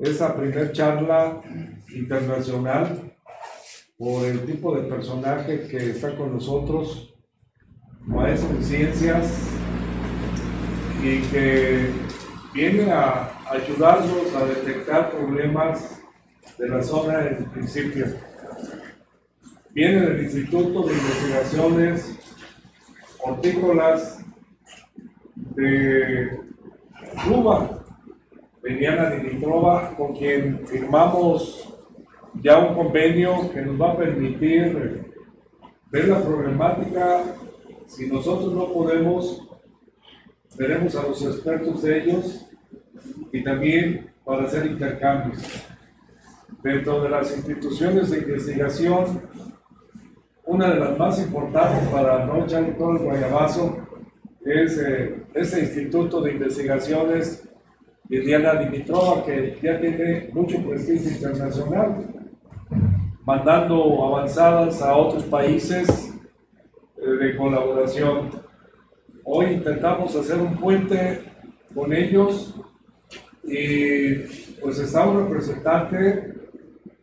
esa primer charla internacional por el tipo de personaje que está con nosotros, maestro en ciencias, y que viene a ayudarnos a detectar problemas de la zona en principio. Viene del Instituto de Investigaciones Hortícolas de Cuba, Liliana Dimitrova, con quien firmamos ya un convenio que nos va a permitir ver la problemática. Si nosotros no podemos, veremos a los expertos de ellos y también para hacer intercambios. Dentro de las instituciones de investigación, una de las más importantes para no echar todo el guayabazo es eh, este Instituto de Investigaciones Liliana Dimitrova, que ya tiene mucho prestigio internacional, mandando avanzadas a otros países eh, de colaboración. Hoy intentamos hacer un puente con ellos y pues está un representante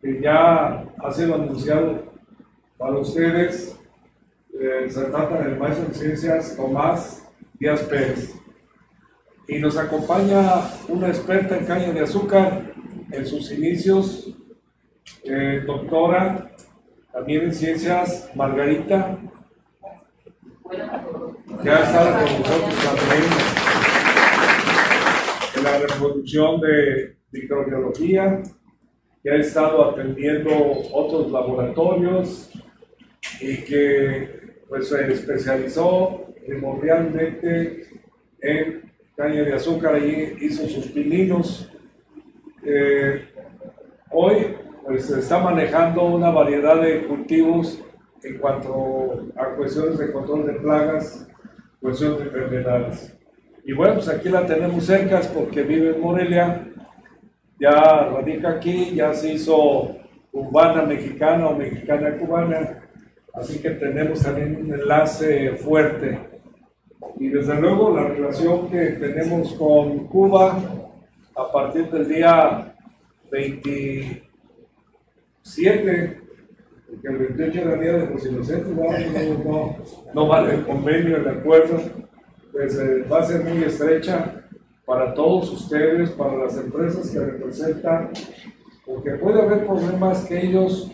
que ya ha sido anunciado para ustedes. Eh, se del maestro en ciencias Tomás Díaz Pérez. Y nos acompaña una experta en caña de azúcar en sus inicios, eh, doctora también en ciencias, Margarita, ha estado con nosotros también en la reproducción de microbiología, que ha estado atendiendo otros laboratorios y que pues, se especializó primordialmente en caña de azúcar, ahí hizo sus pininos. Eh, hoy pues está manejando una variedad de cultivos en cuanto a cuestiones de control de plagas, cuestiones de enfermedades. Y bueno, pues aquí la tenemos cerca porque vive en Morelia, ya radica aquí, ya se hizo cubana mexicana o mexicana cubana, así que tenemos también un enlace fuerte. Y desde luego la relación que tenemos con Cuba a partir del día 27 que el 28 era día de los inocentes, no, no, no, no vale el convenio, el acuerdo, pues eh, va a ser muy estrecha para todos ustedes, para las empresas que representan, porque puede haber problemas que ellos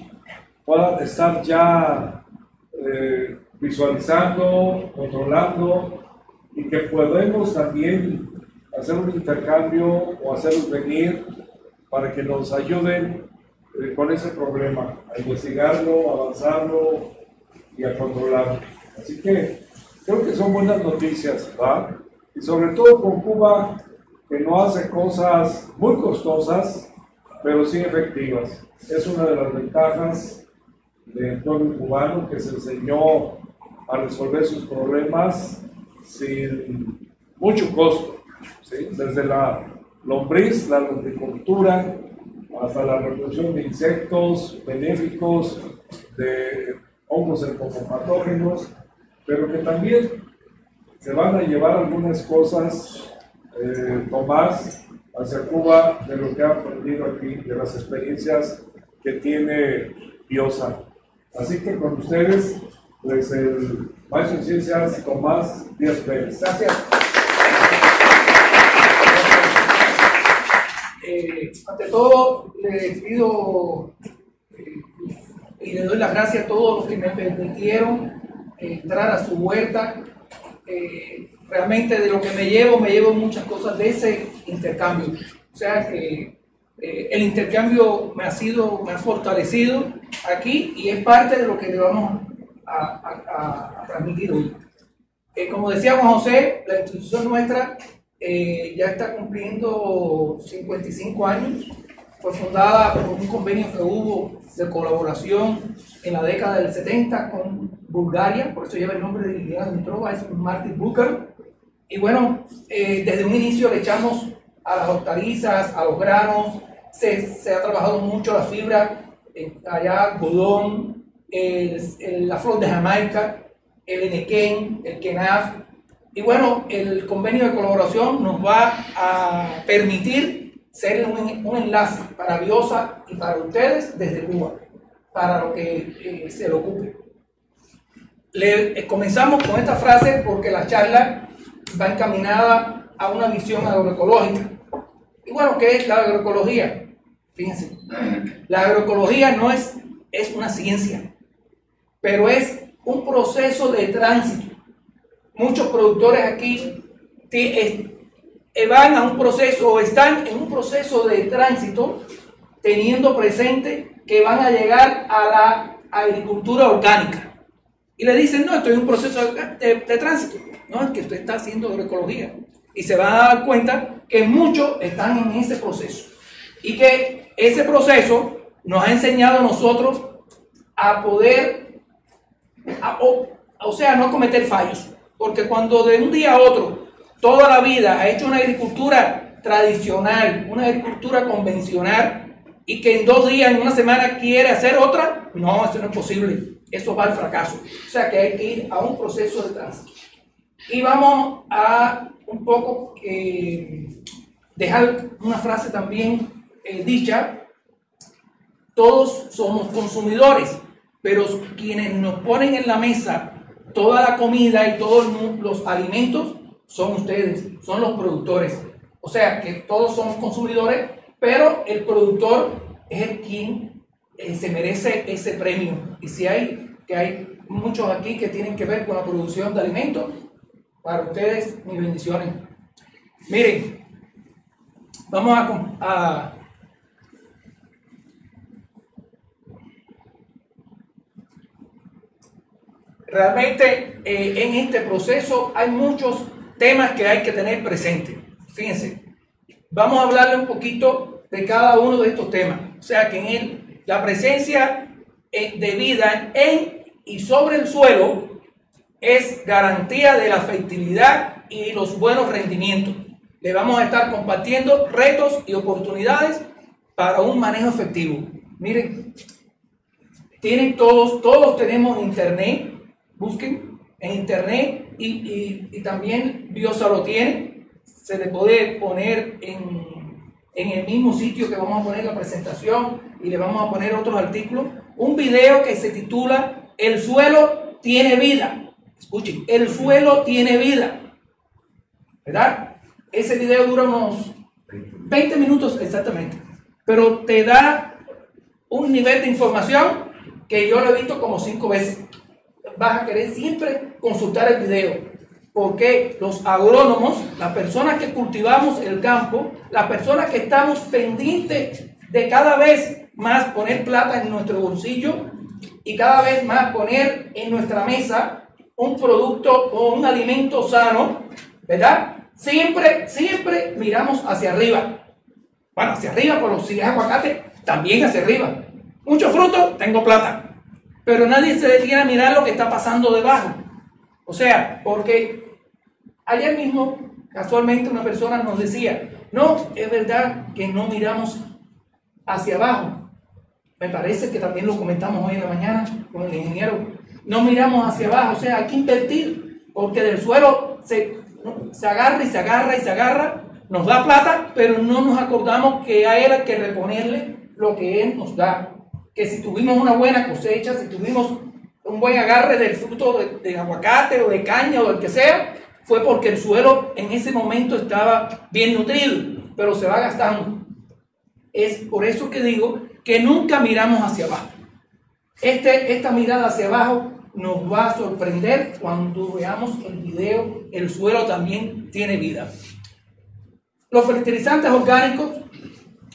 puedan estar ya eh, visualizando, controlando, y que podemos también hacer un intercambio o hacerlos venir para que nos ayuden eh, con ese problema, a investigarlo, avanzarlo y a controlarlo. Así que creo que son buenas noticias, ¿va? Y sobre todo con Cuba, que no hace cosas muy costosas, pero sí efectivas. Es una de las ventajas del pueblo cubano que se enseñó a resolver sus problemas sin mucho costo, ¿sí? desde la lombriz, la agricultura, hasta la reproducción de insectos benéficos, de hongos entomopatógenos, pero que también se van a llevar algunas cosas, eh, Tomás, hacia Cuba de lo que ha aprendido aquí, de las experiencias que tiene Biosa. Así que con ustedes, pues el maestro en ciencias Tomás Díaz Pérez. Gracias. Eh, ante todo, le pido eh, y le doy las gracias a todos los que me permitieron eh, entrar a su huerta. Realmente de lo que me llevo, me llevo muchas cosas de ese intercambio. O sea que el intercambio me ha sido, me ha fortalecido aquí y es parte de lo que le vamos a, transmitir hoy. como decía Juan José, la institución nuestra ya está cumpliendo 55 años fue fundada por un convenio que hubo de colaboración en la década del 70 con Bulgaria, por eso lleva el nombre de Liliana Dimitrova, es Martin Booker. Y bueno, eh, desde un inicio le echamos a las hortalizas, a los granos, se, se ha trabajado mucho la fibra, eh, allá algodón, la flor de Jamaica, el enequén, el kenaf. Y bueno, el convenio de colaboración nos va a permitir ser un, enlace para Biosa y para ustedes desde Cuba, para lo que eh, se le ocupe. Le, eh, comenzamos con esta frase porque la charla va encaminada a una visión agroecológica. Y bueno, ¿qué es la agroecología? Fíjense, la agroecología no es, es una ciencia, pero es un proceso de tránsito. Muchos productores aquí van a un proceso o están en un proceso de tránsito teniendo presente que van a llegar a la agricultura orgánica. Y le dicen, no, estoy en un proceso de, tránsito. No, es que usted está haciendo agroecología. Y se va a dar cuenta que muchos están en ese proceso. Y que ese proceso nos ha enseñado a nosotros a poder, o, sea, no cometer fallos. Porque cuando de un día a otro toda la vida ha hecho una agricultura tradicional, una agricultura convencional, y que en dos días, en una semana quiere hacer otra, no, eso no es posible. Eso va al fracaso. O sea que hay que ir a un proceso de tránsito. Y vamos a un poco eh, dejar una frase también eh, dicha. Todos somos consumidores, pero quienes nos ponen en la mesa toda la comida y todos los alimentos son ustedes, son los productores. O sea que todos somos consumidores, pero el productor es el quien eh, se merece ese premio. Y si hay, que hay muchos aquí que tienen que ver con la producción de alimentos, para ustedes mis bendiciones. Miren, vamos a, realmente eh, en este proceso hay muchos temas que hay que tener presente. Fíjense, vamos a hablarle un poquito de cada uno de estos temas. O sea que la presencia eh, de vida en y sobre el suelo es garantía de la fertilidad y los buenos rendimientos. Le vamos a estar compartiendo retos y oportunidades para un manejo efectivo. Miren, tienen todos, todos tenemos internet. Busquen en internet y, también Biosa lo tiene. Se le puede poner en, el mismo sitio que vamos a poner la presentación y le vamos a poner otros artículos. Un video que se titula El suelo tiene vida. Escuchen, el suelo tiene vida. ¿Verdad? Ese video dura unos 20 minutos exactamente. Pero te da un nivel de información que yo lo he visto como cinco veces vas a querer siempre consultar el video. Porque los agrónomos, las personas que cultivamos el campo, las personas que estamos pendientes de cada vez más poner plata en nuestro bolsillo y cada vez más poner en nuestra mesa un producto o un alimento sano, ¿verdad? Siempre, siempre miramos hacia arriba. Bueno, hacia arriba, pero si es aguacate, también hacia arriba. Mucho fruto, tengo plata. Pero nadie se detiene a mirar lo que está pasando debajo. O sea, porque ayer mismo, casualmente, una persona nos decía, no, es verdad que no miramos hacia abajo. Me parece que también lo comentamos hoy en la mañana con el ingeniero. No miramos hacia abajo, o sea, hay que invertir, porque del suelo se, se agarra y se agarra y se agarra, nos da plata, pero no nos acordamos que a él hay que reponerle lo que él nos da que si tuvimos una buena cosecha, si tuvimos un buen agarre del fruto de, aguacate o de caña o del que sea, fue porque el suelo en ese momento estaba bien nutrido, pero se va gastando. Es por eso que digo que nunca miramos hacia abajo. Este, esta mirada hacia abajo nos va a sorprender cuando veamos el video. El suelo también tiene vida. Los fertilizantes orgánicos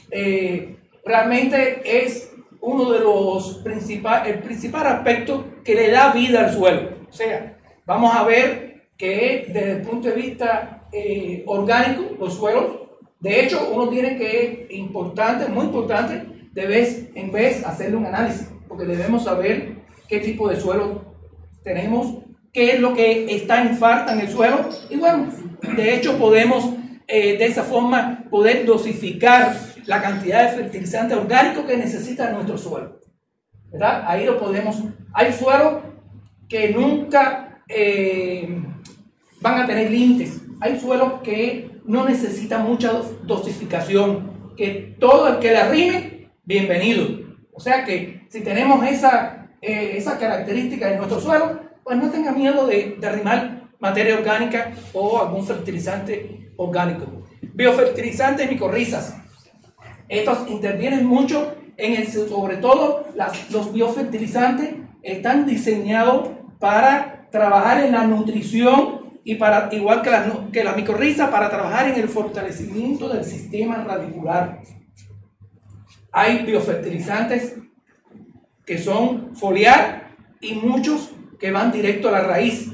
eh, realmente es uno de los principales, el principal aspecto que le da vida al suelo. O sea, vamos a ver que desde el punto de vista eh, orgánico, los suelos, de hecho, uno tiene que, importante, muy importante, de vez en vez hacerle un análisis, porque debemos saber qué tipo de suelo tenemos, qué es lo que está en falta en el suelo, y bueno, de hecho podemos eh, de esa forma poder dosificar la cantidad de fertilizante orgánico que necesita nuestro suelo. ¿verdad? Ahí lo podemos. Hay suelos que nunca eh, van a tener límites. Hay suelos que no necesitan mucha dosificación. Que todo el que le arrime, bienvenido. O sea que si tenemos esa, eh, esa característica en nuestro suelo, pues no tenga miedo de, de arrimar materia orgánica o algún fertilizante orgánico. Biofertilizantes micorrizas. Estos intervienen mucho en el, sobre todo los biofertilizantes están diseñados para trabajar en la nutrición y para, igual que la, que la micorriza, para trabajar en el fortalecimiento del sistema radicular. Hay biofertilizantes que son foliar y muchos que van directo a la raíz.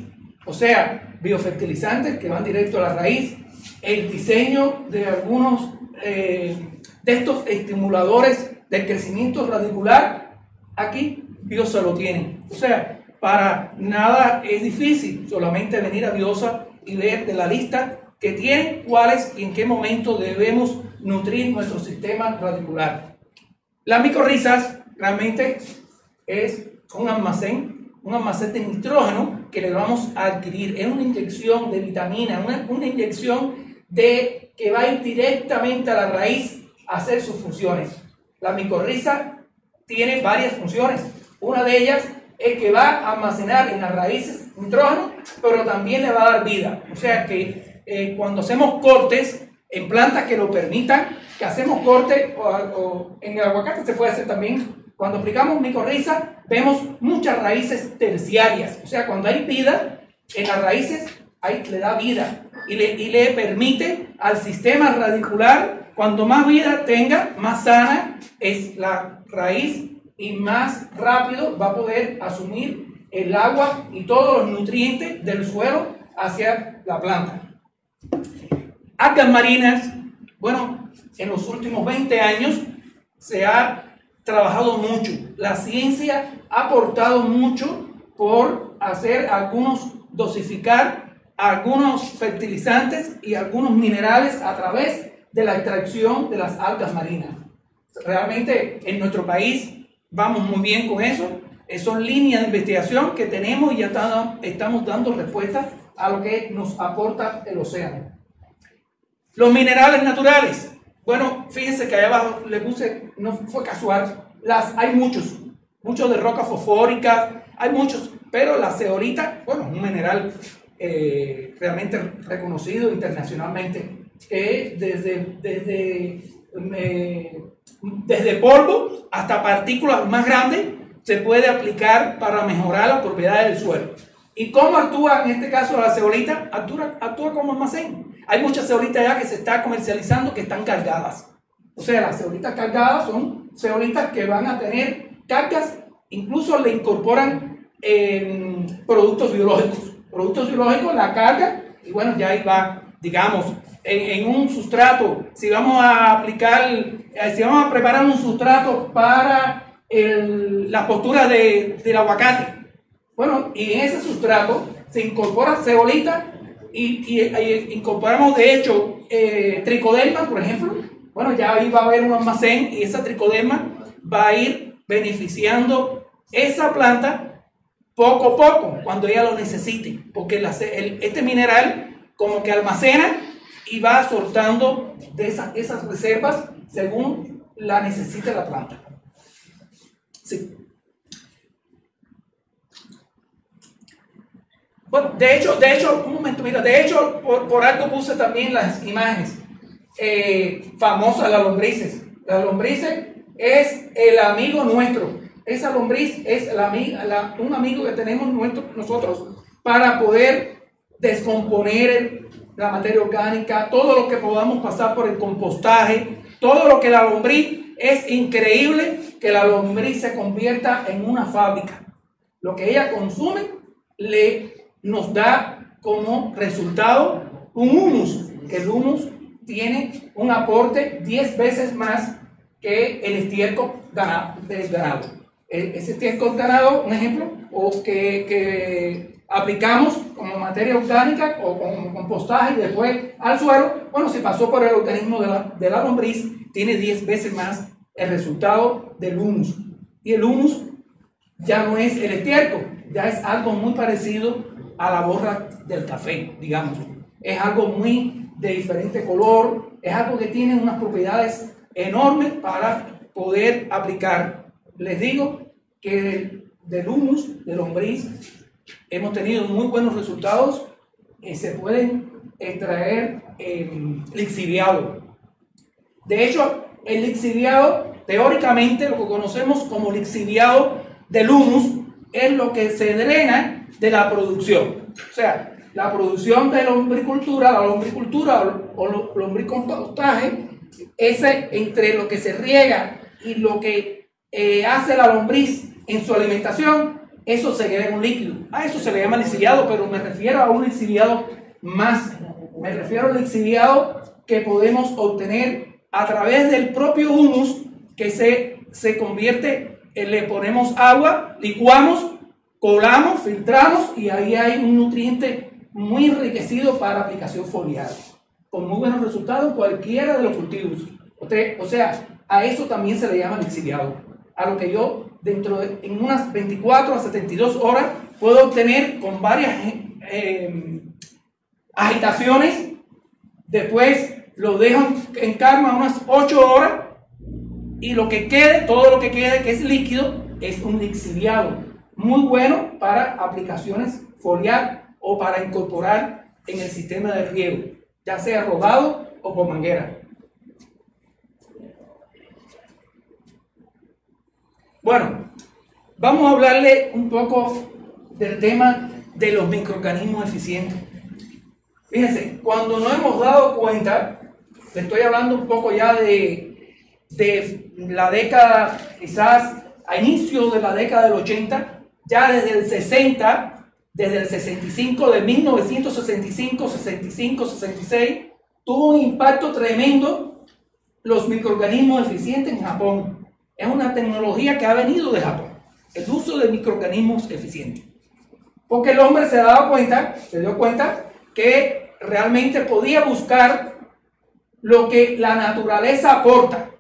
O sea, biofertilizantes que van directo a la raíz. El diseño de algunos eh, de estos estimuladores del crecimiento radicular, aquí Biosa lo tiene. O sea, para nada es difícil solamente venir a Biosa y ver de la lista que tiene cuáles y en qué momento debemos nutrir nuestro sistema radicular. Las micorrizas realmente es un almacén, un almacén de nitrógeno que le vamos a adquirir. Es una inyección de vitamina, una, una inyección de que va directamente a la raíz hacer sus funciones. La micorriza tiene varias funciones. Una de ellas es que va a almacenar en las raíces nitrógeno, pero también le va a dar vida. O sea que eh, cuando hacemos cortes en plantas que lo permitan, que hacemos corte o, en el aguacate se puede hacer también. Cuando aplicamos micorriza, vemos muchas raíces terciarias. O sea, cuando hay vida en las raíces, ahí le da vida y le, y le permite al sistema radicular cuando más vida tenga, más sana es la raíz y más rápido va a poder asumir el agua y todos los nutrientes del suelo hacia la planta. Algas marinas, bueno, en los últimos 20 años se ha trabajado mucho. La ciencia ha aportado mucho por hacer algunos, dosificar algunos fertilizantes y algunos minerales a través de la extracción de las algas marinas. Realmente en nuestro país vamos muy bien con eso. Son líneas de investigación que tenemos y ya estamos dando respuesta a lo que nos aporta el océano. Los minerales naturales. Bueno, fíjense que allá abajo le puse, no fue casual, las, hay muchos, muchos de roca fosfórica, hay muchos, pero la ceolita, bueno, un mineral eh, realmente reconocido internacionalmente que desde, desde, desde polvo hasta partículas más grandes se puede aplicar para mejorar las propiedades del suelo. ¿Y cómo actúa en este caso la ceolita? Actúa, actúa como almacén. Hay muchas ceolitas ya que se están comercializando que están cargadas. O sea, las ceolitas cargadas son ceolitas que van a tener cargas, incluso le incorporan productos biológicos. Productos biológicos, la carga, y bueno, ya ahí va, digamos, en, un sustrato, si vamos a aplicar, eh, si vamos a preparar un sustrato para el, la postura de, del aguacate, bueno, y en ese sustrato se incorpora cebolita y, y, incorporamos de hecho eh, tricoderma, por ejemplo, bueno, ya ahí va a haber un almacén y esa tricoderma va a ir beneficiando esa planta poco a poco cuando ella lo necesite, porque este mineral como que almacena y va soltando de esas, esas reservas según la necesite la planta. Bueno, de hecho, de hecho, un momento, mira, de hecho, por, algo puse también las imágenes eh, famosas, las lombrices. Las lombrices es el amigo nuestro. esa lombriz es la, un amigo que tenemos nosotros para poder descomponer la materia orgánica, todo lo que podamos pasar por el compostaje, todo lo que la lombriz, es increíble que la lombriz se convierta en una fábrica. Lo que ella consume le nos da como resultado un humus, que el humus tiene un aporte 10 veces más que el estiércol del ganado. E, ese estiércol ganado, un ejemplo, o que, que aplicamos como materia orgánica o como compostaje y después al suelo, bueno, si pasó por el organismo de la, de la lombriz, tiene 10 veces más el resultado del humus. Y el humus ya no es el estiércol, ya es algo muy parecido a la borra del café, digamos. Es algo muy de diferente color, es algo que tiene unas propiedades enormes para poder aplicar. Les digo que del humus, del lombriz, hemos tenido muy buenos resultados y se pueden extraer el lixiviado. De hecho, el lixiviado, teóricamente, lo que conocemos como lixiviado del humus, es lo que se drena de la producción. O sea, la producción de lombricultura, la lombricultura o lombricompostaje, ese entre lo que se riega y lo que eh, hace la lombriz en su alimentación, eso se queda en un líquido. A eso se le llama lixiviado, pero me refiero a un lixiviado más. Me refiero al lixiviado que podemos obtener a través del propio humus que se, se convierte, eh, le ponemos agua, licuamos, colamos, filtramos y ahí hay un nutriente muy enriquecido para aplicación foliar, con muy buenos resultados cualquiera de los cultivos. o sea, a eso también se le llama lixiviado. A lo que yo, dentro de en unas 24 a 72 horas, puedo obtener con varias eh, agitaciones. Después lo dejo en calma unas 8 horas y lo que quede, todo lo que quede que es líquido, es un lixiviado. Muy bueno para aplicaciones foliar o para incorporar en el sistema de riego, ya sea rodado o por manguera. Bueno, vamos a hablarle un poco del tema de los microorganismos eficientes. Fíjense, cuando no hemos dado cuenta, estoy hablando un poco ya de, de la década, quizás a inicio de la década del 80, ya desde el 60 desde el 65, de 1965, 65, 66, tuvo un impacto tremendo los microorganismos eficientes en Japón. Es una tecnología que ha venido de Japón, el uso de microorganismos eficientes. Porque el hombre se daba cuenta, se dio cuenta que realmente podía buscar lo que la naturaleza aporta.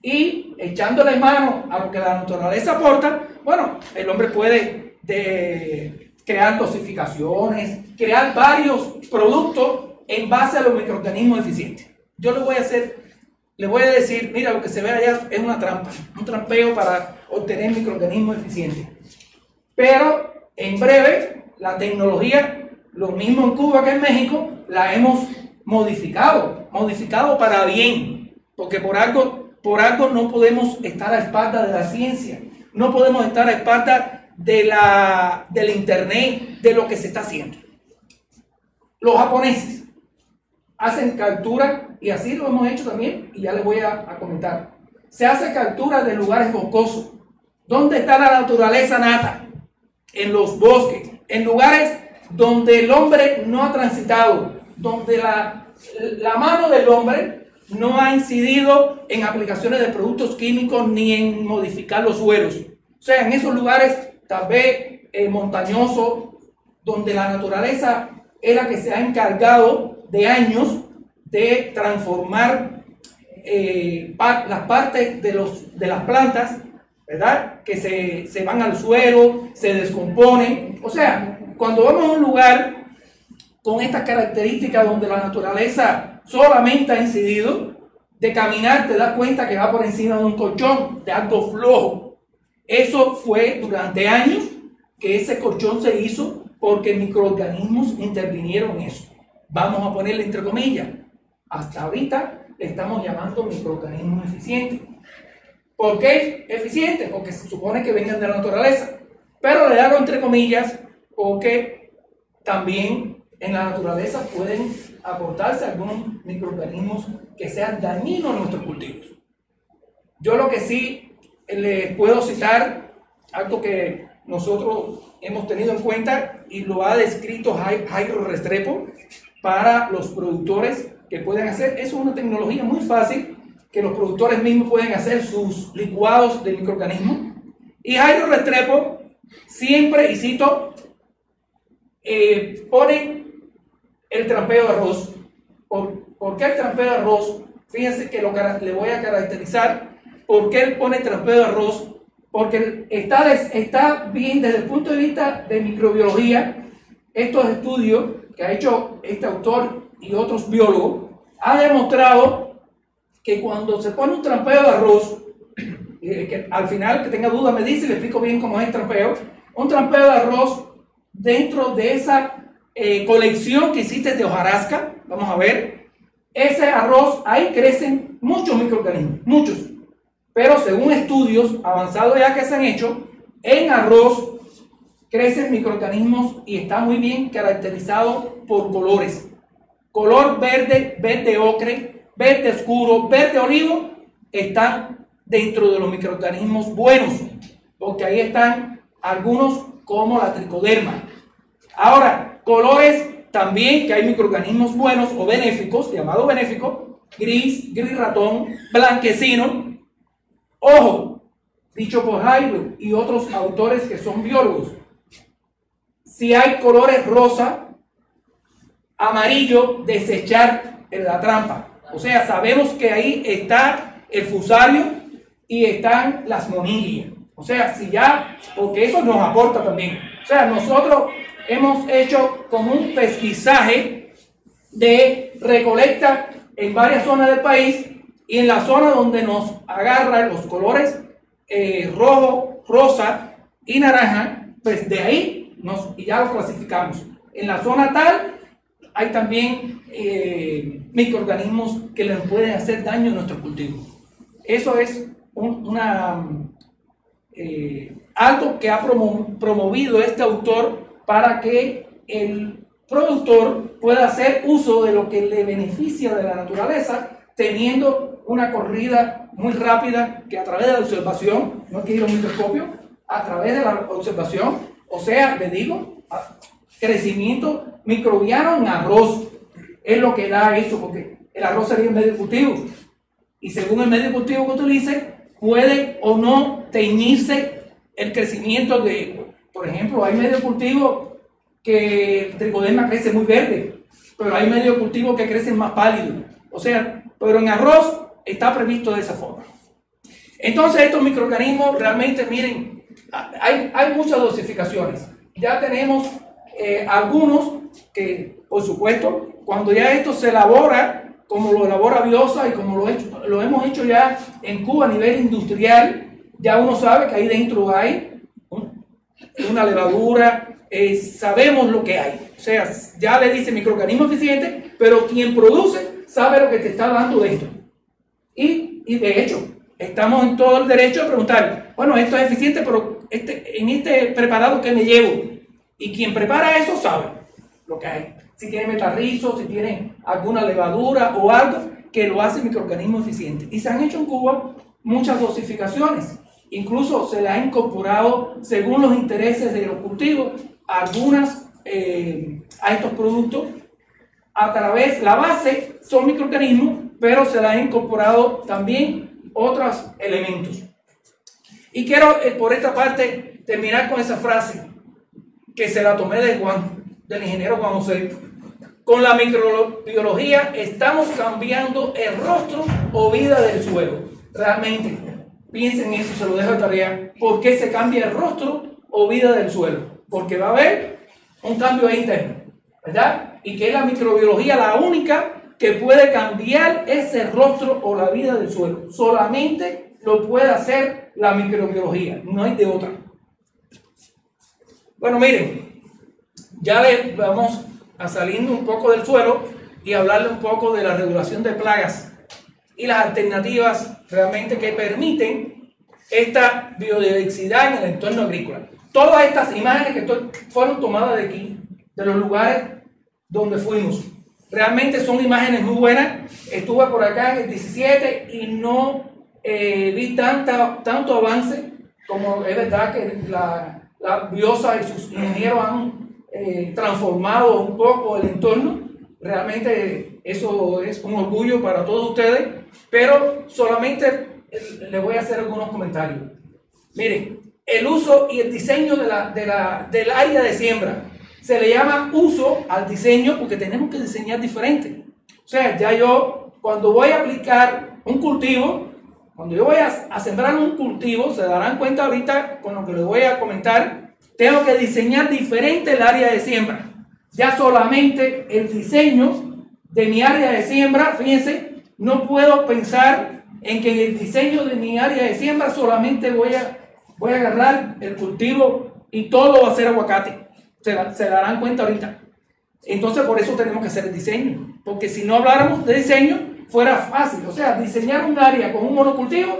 Y echándole mano a lo que la naturaleza aporta, bueno, el hombre puede de, crear dosificaciones, crear varios productos en base a los microorganismos eficientes. Yo le voy a hacer, le voy a decir, mira, lo que se ve allá es una trampa, un trampeo para obtener microorganismos eficientes. Pero en breve, la tecnología, lo mismo en Cuba que en México, la hemos modificado, modificado para bien, porque por algo, por algo no podemos estar a espaldas de la ciencia, no podemos estar a espaldas de la, del Internet, de lo que se está haciendo. Los japoneses hacen captura, y así lo hemos hecho también, y ya les voy a, comentar. Se hace captura de lugares boscosos. ¿Dónde está la naturaleza nata? En los bosques, en lugares donde el hombre no ha transitado, donde la, la mano del hombre no ha incidido en aplicaciones de productos químicos ni en modificar los suelos. O sea, en esos lugares tal vez eh, montañoso, donde la naturaleza es la que se ha encargado de años de transformar eh, las partes de, los, de las plantas, ¿verdad? Que se, se van al suelo, se descomponen. O sea, cuando vamos a un lugar con estas características donde la naturaleza solamente ha incidido, de caminar te das cuenta que va por encima de un colchón, de algo flojo, eso fue durante años que ese colchón se hizo porque microorganismos intervinieron en eso. Vamos a ponerle entre comillas. Hasta ahorita le estamos llamando microorganismos eficientes. ¿Por qué eficiente? Porque se supone que vengan de la naturaleza. Pero le hago entre comillas porque también en la naturaleza pueden aportarse algunos microorganismos que sean dañinos a nuestros cultivos. Yo lo que sí les puedo citar, algo que nosotros hemos tenido en cuenta y lo ha descrito Jairo Restrepo para los productores que pueden hacer. Eso es una tecnología muy fácil que los productores mismos pueden hacer sus licuados de microorganismos. Y Jairo Restrepo siempre, y cito, eh, pone el trampeo de arroz. ¿Por, ¿Por, qué el trampeo de arroz? Fíjense que lo, le voy a caracterizar. ¿Por qué él pone trampeo de arroz? Porque está, está bien desde el punto de vista de microbiología, estos estudios que ha hecho este autor y otros biólogos, ha demostrado que cuando se pone un trampeo de arroz, eh, que al final que tenga duda me dice y le explico bien cómo es el trampeo, un trampeo de arroz dentro de esa eh, colección que hiciste de hojarasca, vamos a ver, ese arroz, ahí crecen muchos microorganismos, muchos. Pero según estudios avanzados ya que se han hecho, en arroz crecen microorganismos y está muy bien caracterizado por colores. Color verde, verde ocre, verde oscuro, verde olivo, están dentro de los microorganismos buenos, porque ahí están algunos como la tricoderma. Ahora, colores también que hay microorganismos buenos o benéficos, llamado benéfico, gris, gris ratón, blanquecino. Ojo, dicho por Jairo y otros autores que son biólogos, si hay colores rosa, amarillo, desechar en la trampa. O sea, sabemos que ahí está el fusario y están las monillas. O sea, si ya, porque eso nos aporta también. O sea, nosotros hemos hecho como un pesquisaje de recolecta en varias zonas del país y en la zona donde nos agarran los colores eh, rojo, rosa y naranja, pues de ahí nos, ya lo clasificamos. En la zona tal hay también eh, microorganismos que les pueden hacer daño a nuestro cultivo. Eso es una, eh, algo que ha promovido este autor para que el productor pueda hacer uso de lo que le beneficia de la naturaleza, teniendo una corrida muy rápida que a través de la observación, no a un microscopio, a través de la observación, o sea, le digo, crecimiento microbiano en arroz, es lo que da eso, porque el arroz sería un medio cultivo. Y según el medio cultivo que utilice, puede o no teñirse el crecimiento de, por ejemplo, hay medio cultivo que el tricoderma crece muy verde, pero hay medio cultivo que crecen más pálido. O sea, pero en arroz está previsto de esa forma. Entonces estos microorganismos realmente, miren, hay, muchas dosificaciones. Ya tenemos eh, algunos que, por supuesto, cuando ya esto se elabora, como lo elabora Biosa y como lo hemos hecho ya en Cuba a nivel industrial, ya uno sabe que ahí dentro hay una levadura, eh, sabemos lo que hay. O sea, ya le dice microorganismo eficiente, pero quien produce sabe lo que te está dando dentro. Y, y de hecho, estamos en todo el derecho a preguntar, bueno, esto es eficiente, pero este, en este preparado que me llevo, y quien prepara eso sabe lo que hay. Si tiene metarrizo, si tiene alguna levadura o algo que lo hace microorganismo eficiente. Y se han hecho en Cuba muchas dosificaciones. Incluso se le ha incorporado, según los intereses de los cultivos, algunas eh, a estos productos a través, la base son microorganismos, pero se le ha incorporado también otros elementos. Y quiero eh, por esta parte terminar con esa frase que se la tomé de Juan, del ingeniero Juan José. Con la microbiología estamos cambiando el rostro o vida del suelo. Realmente, Piensen en eso, se lo dejo de tarea. ¿Por qué se cambia el rostro o vida del suelo? Porque va a haber un cambio interno, ¿verdad? Y que es la microbiología la única que puede cambiar ese rostro o la vida del suelo. Solamente lo puede hacer la microbiología, no hay de otra. Bueno, miren, ya vamos a saliendo un poco del suelo y hablarle un poco de la regulación de plagas y las alternativas realmente que permiten esta biodiversidad en el entorno agrícola. Todas estas imágenes que fueron tomadas de aquí, de los lugares donde fuimos. Realmente son imágenes muy buenas. Estuve por acá en el 17 y no eh, vi tanta, tanto avance como es verdad que la, la Biosa y sus ingenieros han eh, transformado un poco el entorno. Realmente eso es un orgullo para todos ustedes, pero solamente les voy a hacer algunos comentarios. Miren, el uso y el diseño de la, de la- del área de siembra se le llama uso al diseño porque tenemos que diseñar diferente. O sea, ya yo, cuando voy a aplicar un cultivo, cuando yo voy a, sembrar un cultivo, se darán cuenta ahorita con lo que les voy a comentar, tengo que diseñar diferente el área de siembra. Ya solamente el diseño de mi área de siembra, fíjense, no puedo pensar en que en el diseño de mi área de siembra solamente voy a, voy a agarrar el cultivo y todo va a ser aguacate. Se, se darán cuenta ahorita. Entonces por eso tenemos que hacer el diseño. Porque si no habláramos de diseño, fuera fácil. O sea, diseñar un área con un monocultivo,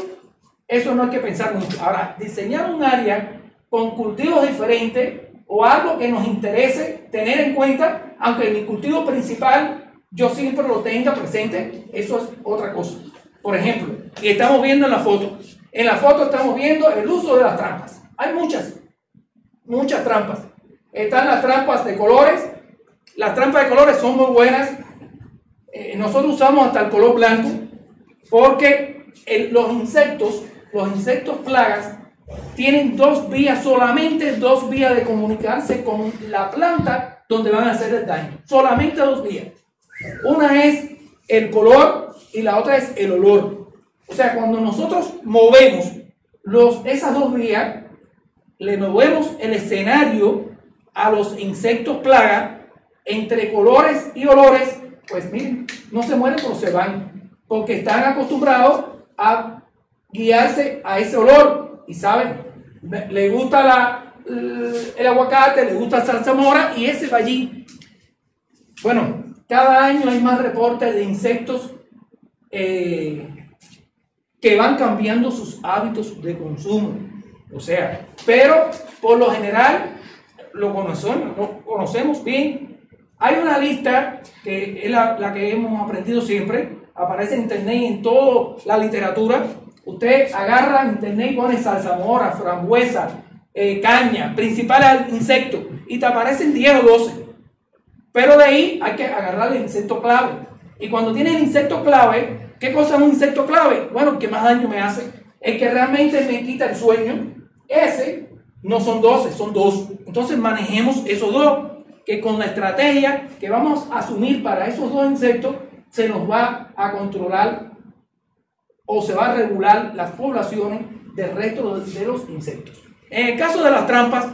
eso no hay que pensar mucho. Ahora, diseñar un área con cultivos diferentes o algo que nos interese tener en cuenta, aunque mi cultivo principal yo siempre lo tenga presente, eso es otra cosa. Por ejemplo, y estamos viendo en la foto, en la foto estamos viendo el uso de las trampas. Hay muchas, muchas trampas. Están las trampas de colores. Las trampas de colores son muy buenas. Eh, nosotros usamos hasta el color blanco porque los insectos, los insectos plagas, tienen dos vías, solamente dos vías de comunicarse con la planta donde van a hacer el daño. Solamente dos vías. Una es el color y la otra es el olor. O sea, cuando nosotros movemos los, esas dos vías, le movemos el escenario a los insectos plaga entre colores y olores, pues miren, no se mueren, pero se van, porque están acostumbrados a guiarse a ese olor y saben, le- gusta la, el aguacate, le gusta la zarzamora y ese va allí. Bueno, cada año hay más reportes de insectos eh, que van cambiando sus hábitos de consumo. O sea, pero por lo general lo conocemos, lo conocemos bien. Hay una lista que es la, la que hemos aprendido siempre, aparece en internet y en toda la literatura. Usted agarra internet y pone zarzamora, frambuesa, eh, caña, principal insecto, y te aparecen 10 o 12. Pero de ahí hay que agarrar el insecto clave. Y cuando tiene el insecto clave, ¿qué cosa es un insecto clave? Bueno, el que más daño me hace. El que realmente me quita el sueño. Ese no son 12, son dos. Entonces manejemos esos dos. Que con la estrategia que vamos a asumir para esos dos insectos, se nos va a controlar o se va a regular las poblaciones del resto de los insectos. En el caso de las trampas,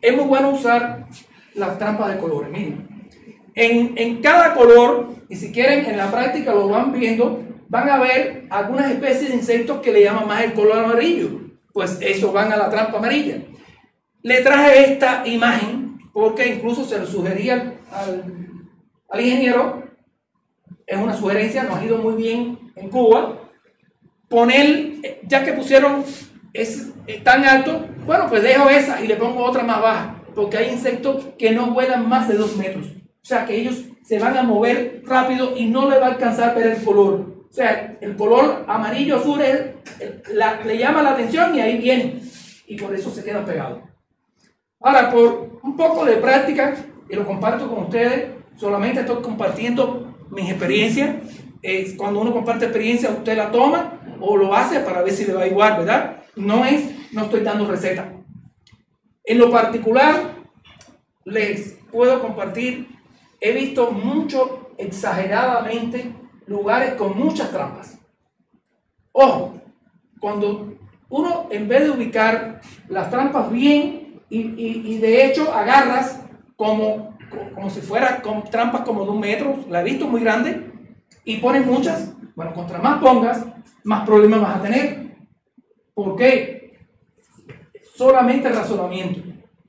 es muy bueno usar las trampas de colores. Miren, en, en cada color, y si quieren en la práctica lo van viendo, van a ver algunas especies de insectos que le llaman más el color amarillo. Pues eso van a la trampa amarilla. Le traje esta imagen porque incluso se lo sugería al, ingeniero. Es una sugerencia, nos ha ido muy bien en Cuba. Poner, ya que pusieron es, tan alto, bueno, pues dejo esa y le pongo otra más baja, porque hay insectos que no vuelan más de dos metros. O sea, que ellos se van a mover rápido y no le va a alcanzar ver el color. O sea, el color amarillo azul es, le llama la atención y ahí viene. Y por eso se queda pegado. Ahora, por un poco de práctica, y lo comparto con ustedes, solamente estoy compartiendo mis experiencias. Es cuando uno comparte experiencia, usted la toma o lo hace para ver si le va igual, ¿verdad? No es, no estoy dando receta. En lo particular, les puedo compartir, he visto mucho, exageradamente, lugares con muchas trampas. Ojo, cuando uno en vez de ubicar las trampas bien y, y- y de hecho agarras como, como si fuera con trampas como de un metro, la he visto muy grande, y pones muchas, bueno, contra más pongas, más problemas vas a tener. ¿Por qué? Solamente razonamiento.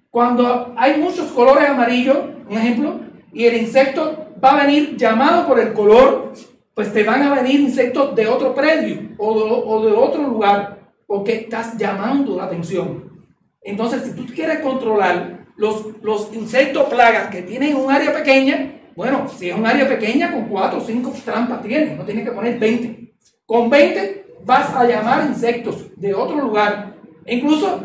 Cuando hay muchos colores amarillos, un ejemplo, y el insecto va a venir llamado por el color, pues te van a venir insectos de otro predio o de, otro lugar. porque estás llamando la atención. Entonces, si tú quieres controlar los, los insectos plagas que tienen un área pequeña, bueno, si es un área pequeña, con 4 o 5 trampas tienes, no tienes que poner 20. Con 20 vas a llamar insectos de otro lugar. E incluso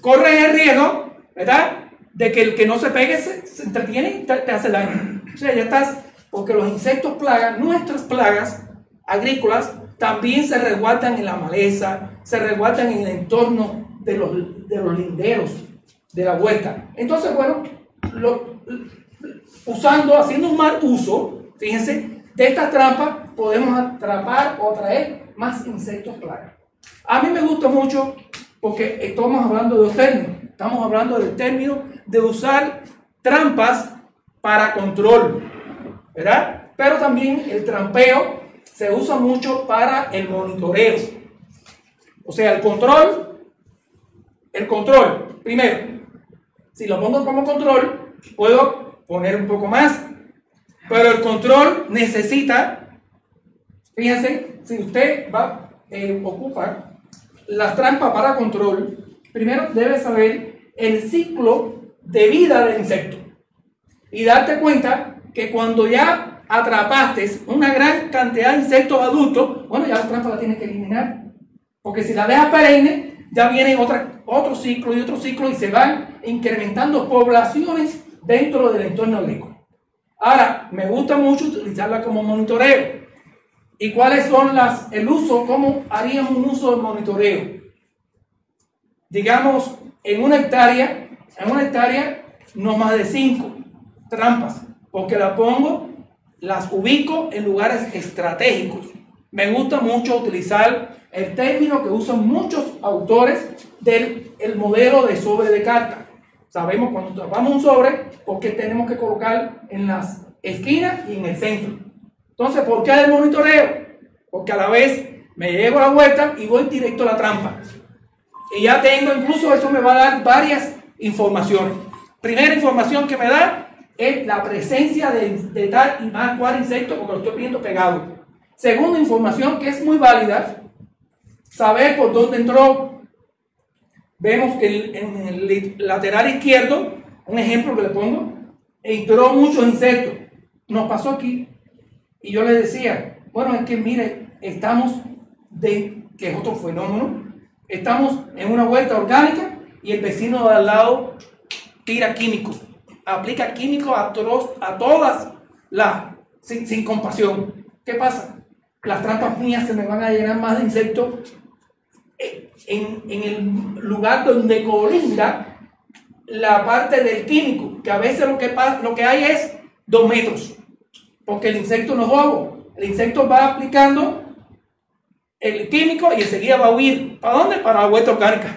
corres el riesgo, ¿verdad? De que el que no se pegue se, entretiene y te, te hace daño. O sea, ya estás, porque los insectos plagas, nuestras plagas agrícolas, también se resguardan en la maleza, se resguardan en el entorno de los, de los linderos de la huerta. Entonces, bueno, usando, haciendo un mal uso, fíjense, de esta trampa podemos atrapar o atraer más insectos plagas. A mí me gusta mucho porque estamos hablando de dos términos. Estamos hablando del término de usar trampas para control, Pero también el trampeo se usa mucho para el monitoreo. O sea, el control, el control, primero, si lo pongo como control, puedo poner un poco más, pero el control necesita, fíjense, si usted va a eh, ocupar las trampas para control, primero debe saber el ciclo de vida del insecto. Y darte cuenta que cuando ya atrapaste una gran cantidad de insectos adultos, bueno, ya la trampa la tienes que eliminar. Porque si la dejas perenne, ya viene otra, otro ciclo y otro ciclo y se van incrementando poblaciones dentro del entorno agrícola. Ahora, me gusta mucho utilizarla como monitoreo. ¿Y cuáles son las, el uso, cómo haríamos un uso de monitoreo? Digamos, en una hectárea, en una hectárea, no más de cinco trampas, porque la pongo, las ubico en lugares estratégicos. Me gusta mucho utilizar el término que usan muchos autores del el modelo de sobre de carta. Sabemos cuando atrapamos un sobre, porque tenemos que colocar en las esquinas y en el centro. Entonces, ¿por qué el monitoreo? Porque a la vez me llego a la vuelta y voy directo a la trampa. Y ya tengo, incluso eso me va a dar varias informaciones. Primera información que me da es la presencia de, de tal y más cual insecto, porque lo estoy viendo pegado. Segunda información que es muy válida, saber por dónde entró. Vemos que en el lateral izquierdo, un ejemplo que le pongo, entró muchos insectos. Nos pasó aquí. Y yo le decía, bueno, es que mire, estamos de, que es otro fenómeno, estamos en una vuelta orgánica y el vecino de al lado tira químico, aplica químico a, todos, a todas las, sin, sin compasión. ¿Qué pasa? Las trampas mías se me van a llenar más de insectos en, en el lugar donde colinda la parte del químico, que a veces lo que, lo que hay es dos metros, porque el insecto no es. El insecto va aplicando el químico y enseguida va a huir. ¿Para dónde? Para la vuelta orgánica.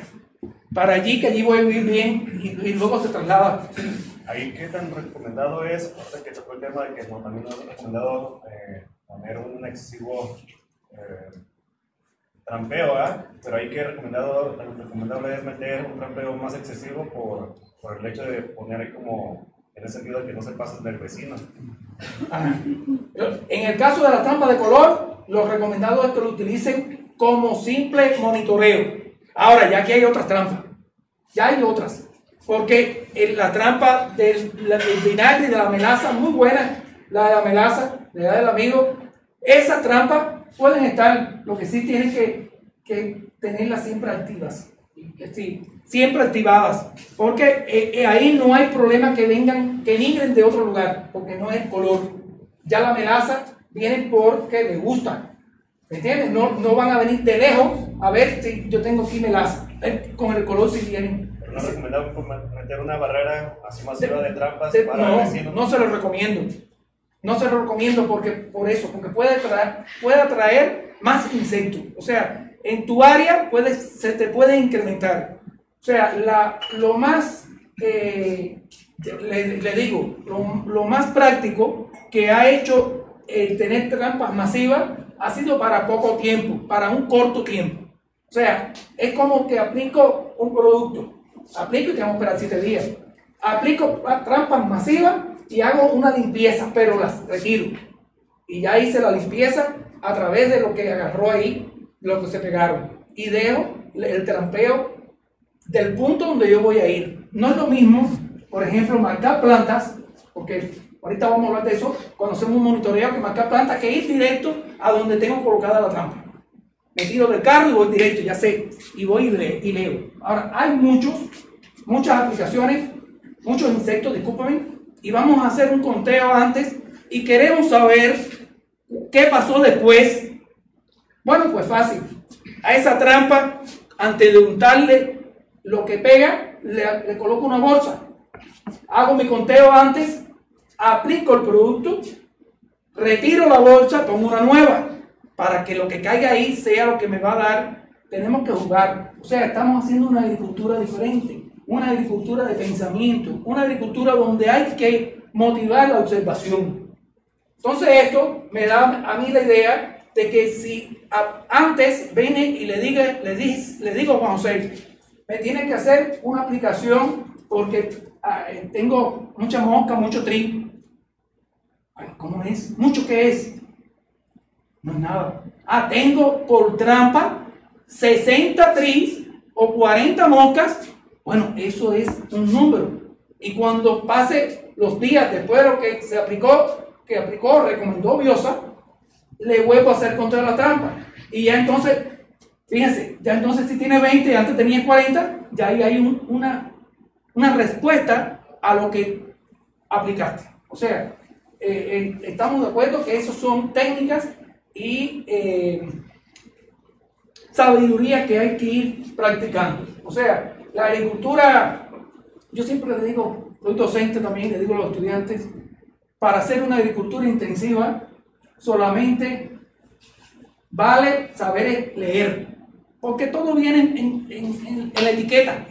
Para allí, que allí voy a vivir bien y luego se traslada. Ahí, ¿qué tan recomendado es? Ahorita que tocó el tema de que no, también han recomendado eh, poner un excesivo eh, trampeo, ¿ah? Pero ahí que recomendado, recomendable es meter un trampeo más excesivo por, por el hecho de poner ahí como, en el sentido de que no se pasen del vecino. Ajá. En el caso de la trampa de color, lo recomendado es que lo utilicen como simple monitoreo. Ahora, ya que hay otras trampas, ya hay otras. Porque la trampa del, del vinagre y de la melaza, muy buena, la de la melaza, la del amigo, esas trampas pueden estar, lo que sí tienen que, que tenerlas siempre activas. Sí, siempre activadas. Porque eh, eh, ahí no hay problema que vengan, que migren de otro lugar, porque no es color. Ya la melaza viene porque le gusta. ¿Me entiendes? No, no van a venir de lejos a ver si yo tengo aquí melaza. Eh, Con el color si vienen. No recomendable meter una barrera así masiva de trampas De- para el no, no se lo recomiendo. No se lo recomiendo porque por eso, porque puede traer, puede atraer más insectos. O sea, en tu área puede, se te puede incrementar. O sea, la, lo más, eh, le, le digo, lo, lo más práctico que ha hecho el tener trampas masivas ha sido para poco tiempo, para un corto tiempo. O sea, es como que aplico un producto, aplico y tengo que esperar 7 días. Aplico pa- trampas masivas y hago una limpieza, pero las retiro. Y ya hice la limpieza a través de lo que agarró ahí, lo que se pegaron. Y dejo el trampeo del punto donde yo voy a ir. No es lo mismo, por ejemplo, marcar plantas, porque ahorita vamos a hablar de eso, cuando hacemos un monitoreo, que marcar plantas, que ir directo a donde tengo colocada la trampa. Me tiro del carro y voy directo, ya sé, y voy y, le- y leo. Ahora, hay muchos, muchas aplicaciones, muchos insectos, discúlpame, y vamos a hacer un conteo antes y queremos saber qué pasó después. Bueno, pues fácil. A esa trampa, antes de untarle lo que pega, le, le coloco una bolsa. Hago mi conteo antes, aplico el producto, retiro la bolsa, pongo una nueva, para que lo que caiga ahí sea lo que me va a dar. Tenemos que jugar. O sea, estamos haciendo una agricultura diferente, una agricultura de pensamiento, una agricultura donde hay que motivar la observación. Entonces esto me da a mí la idea de que si antes viene y le, diga, le, dis- le digo a José, me tiene que hacer una aplicación porque ah, eh, tengo mucha mosca, mucho tri. ¿Cómo es? ¿Mucho qué es? No es nada. Ah, tengo por trampa 60 tris o 40 moscas. Bueno, eso es un número. Y cuando pase los días después de lo que se aplicó, que aplicó, recomendó Biosa, le vuelvo a hacer contra la trampa. Y ya entonces, fíjense, ya entonces si tiene 20 y antes tenía 40, ya ahí hay un- una, una respuesta a lo que aplicaste. O sea, eh, eh, estamos de acuerdo que eso son técnicas y eh, sabiduría que hay que ir practicando. O sea, la agricultura, yo siempre le digo, soy docente también, le digo a los estudiantes, para hacer una agricultura intensiva solamente vale saber leer, porque todo viene en, en- la etiqueta,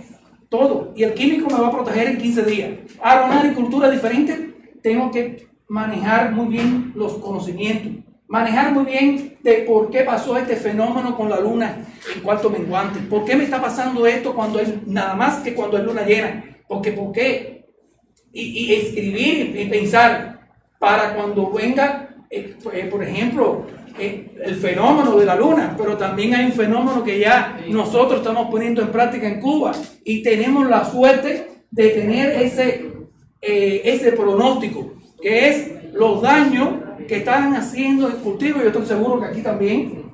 todo, y el químico me va a proteger en 15 días. Ahora, una agricultura diferente, tengo que manejar muy bien los conocimientos, manejar muy bien de por qué pasó este fenómeno con la luna en cuarto menguante, por qué me está pasando esto cuando hay nada más que cuando hay luna llena, porque por qué, y, y escribir y pensar para cuando venga, eh, eh, por ejemplo, eh, el fenómeno de la luna, pero también hay un fenómeno que ya nosotros estamos poniendo en práctica en Cuba y tenemos la suerte de tener ese, eh, ese pronóstico, que es los daños que están haciendo el cultivo, yo estoy seguro que aquí también,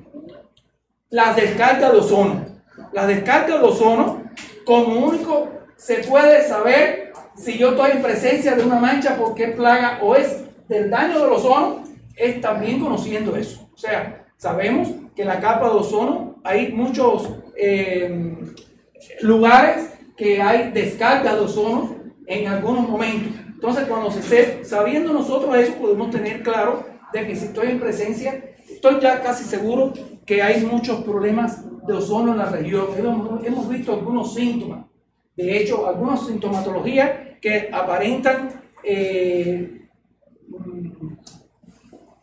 las descargas de ozono. Las descargas de ozono, como único se puede saber si yo estoy en presencia de una mancha por qué plaga o es del daño del ozono, es también conociendo eso. O sea, sabemos que la capa de ozono hay muchos eh, lugares que hay descarga de ozono en algunos momentos. Entonces, cuando se se- sabiendo nosotros eso, podemos tener claro de que si estoy en presencia, estoy ya casi seguro que hay muchos problemas de ozono en la región. Hemos, visto algunos síntomas, de hecho, algunas sintomatologías que aparentan eh,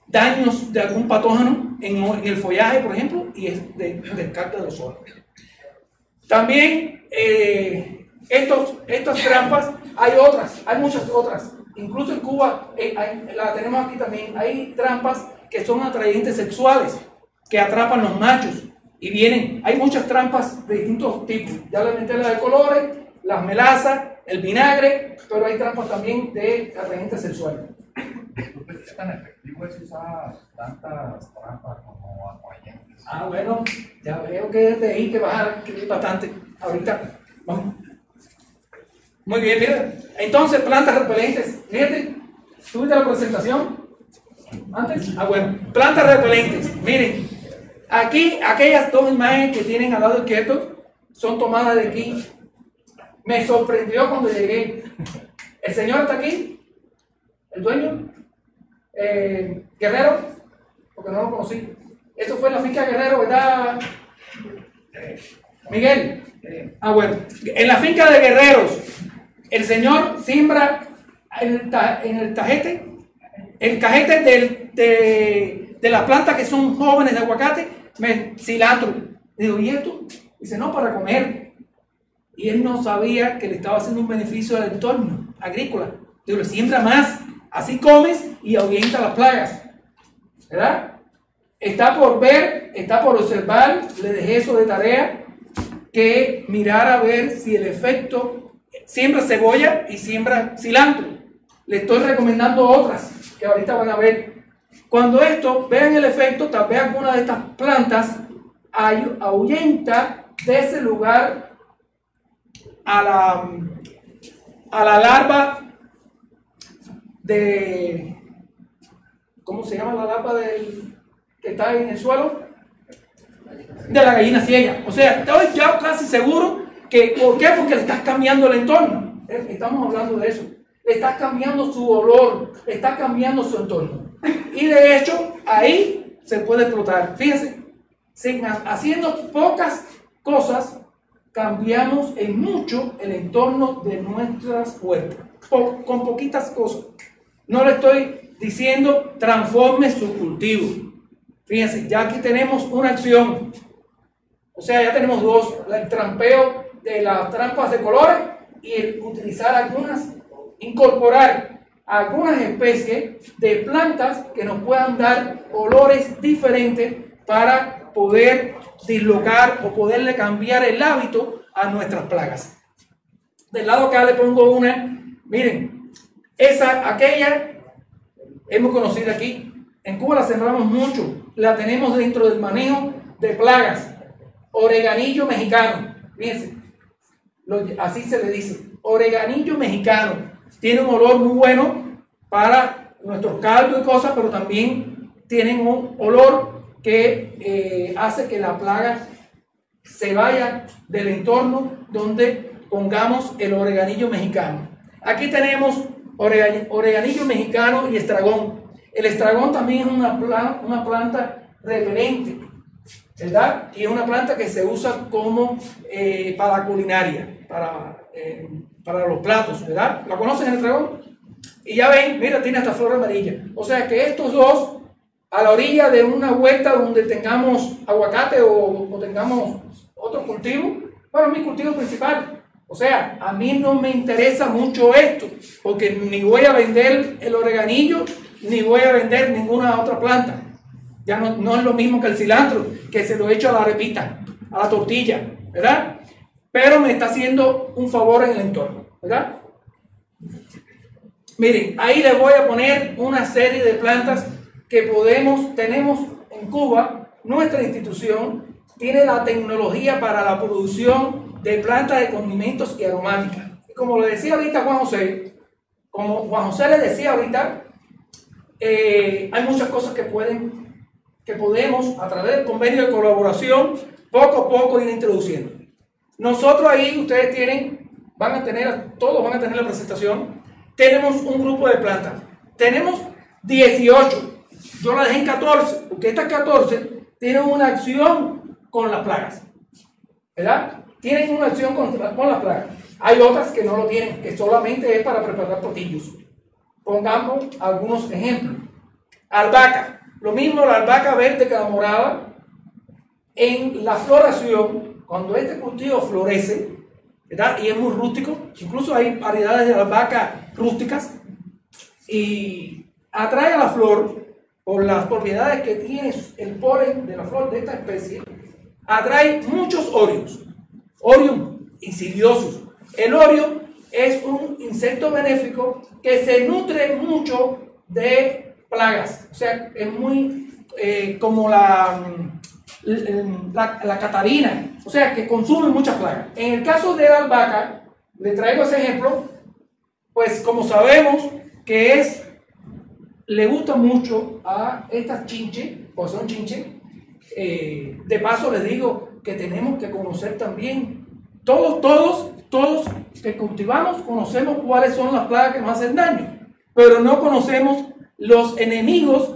daños de algún patógeno en, en el follaje, por ejemplo, y es de, descarga de ozono. También eh, estos, estas trampas, hay otras, hay muchas otras. Incluso en Cuba, eh, hay- la tenemos aquí también, hay trampas que son atrayentes sexuales, que atrapan los machos. Y vienen, hay muchas trampas de distintos tipos. Ya les metí las de colores, las melazas, el vinagre, pero hay trampas también de atrayentes sexuales. ¿qué tan efectivo es usar tantas trampas como atrayentes? Ah, bueno, ya veo que desde ahí que vas a escribir bastante. Ahorita, vamos. Muy bien, mira. Entonces, plantas repelentes. Fíjate, ¿tuviste la presentación? Antes. Ah, bueno, plantas repelentes. Miren, aquí, aquellas dos imágenes que tienen al lado izquierdo son tomadas de aquí. Me sorprendió cuando llegué. El señor está aquí, el dueño, eh, Guerrero, porque no lo conocí. Eso fue la finca Guerrero, ¿verdad? Miguel. Ah, bueno. En la finca de Guerreros, el señor siembra en el, ta- en el tajete, cajete de, de las plantas que son jóvenes de aguacate, me, cilantro. Digo, ¿y esto? Dice, no, para comer. Y él no sabía que le estaba haciendo un beneficio al entorno agrícola. Digo, le siembra más. Así comes y ahuyenta las plagas. ¿Verdad? Está por ver, está por observar, le dejé eso de tarea. que mirar a ver si el efecto siembra cebolla y siembra cilantro. Le estoy recomendando otras que ahorita van a ver. Cuando esto, vean el efecto, tal vez alguna de estas plantas ahuyenta de ese lugar a la, a la larva de, ¿cómo se llama la larva del, que está en el suelo? De la gallina ciega. O sea, estoy ya casi seguro que, ¿por qué? Porque le estás cambiando el entorno. Estamos hablando de eso. Le estás cambiando su olor, le estás cambiando su entorno. Y de hecho, ahí se puede explotar. Fíjense, haciendo pocas cosas, cambiamos en mucho el entorno de nuestras huertas. Po- con poquitas cosas. No le estoy diciendo transforme su cultivo. Fíjense, ya aquí tenemos una acción. O sea, ya tenemos dos, el trampeo de las trampas de colores y el utilizar algunas, incorporar algunas especies de plantas que nos puedan dar olores diferentes para poder dislocar o poderle cambiar el hábito a nuestras plagas. Del lado acá le pongo una, miren, esa, aquella, hemos conocido aquí, en Cuba la sembramos mucho, la tenemos dentro del manejo de plagas, oreganillo mexicano, fíjense, así se le dice, oreganillo mexicano, tiene un olor muy bueno para nuestros caldos y cosas, pero también tienen un olor que eh, hace que la plaga se vaya del entorno donde pongamos el oreganillo mexicano. Aquí tenemos orega- oreganillo mexicano y estragón. El estragón también es una, pla- una planta ¿verdad? Y es una planta que se usa como eh, para culinaria, para, eh, para los platos, ¿verdad? ¿La conocen el estragón? Y ya ven, mira, tiene hasta flor amarilla. O sea que estos dos, a la orilla de una huerta donde tengamos aguacate o, o tengamos otro cultivo, bueno, mi cultivo principal. O sea, a mí no me interesa mucho esto, porque ni voy a vender el oreganillo, ni voy a vender ninguna otra planta. Ya no, es lo mismo que el cilantro, que se lo echo a la repita, a la tortilla, ¿verdad? Pero me está haciendo un favor en el entorno, ¿verdad? Miren, ahí les voy a poner una serie de plantas que podemos, tenemos en Cuba, nuestra institución tiene la tecnología para la producción de plantas de condimentos y aromáticas. Como le decía ahorita Juan José, como Juan José le decía ahorita, eh, hay muchas cosas que pueden, podemos a través del convenio de colaboración poco a poco ir introduciendo. Nosotros ahí, ustedes tienen, van a tener, todos van a tener la presentación. Tenemos un grupo de plantas. Tenemos 18. Yo la dejé en 14, porque estas 14 tienen una acción con las plagas. ¿Verdad? Tienen una acción con, con las plagas. Hay otras que no lo tienen, que solamente es para preparar potillos. Pongamos algunos ejemplos. Albahaca. Lo mismo la albahaca verde que la morada. En la floración, cuando este cultivo florece, ¿verdad? Y es muy rústico, incluso hay variedades de albahaca rústicas, y atrae a la flor por las propiedades que tiene el polen de la flor de esta especie, atrae muchos orios, orios insidiosos. El orio es un insecto benéfico que se nutre mucho de plagas, o sea, es muy eh, como la, la, la catarina, o sea, que consume muchas plagas. En el caso de la albahaca, le traigo ese ejemplo, pues como sabemos que es, le gusta mucho a estas chinches, pues son chinches, eh, de paso les digo que tenemos que conocer también, todos, todos, todos que cultivamos conocemos cuáles son las plagas que nos hacen daño, pero no conocemos los enemigos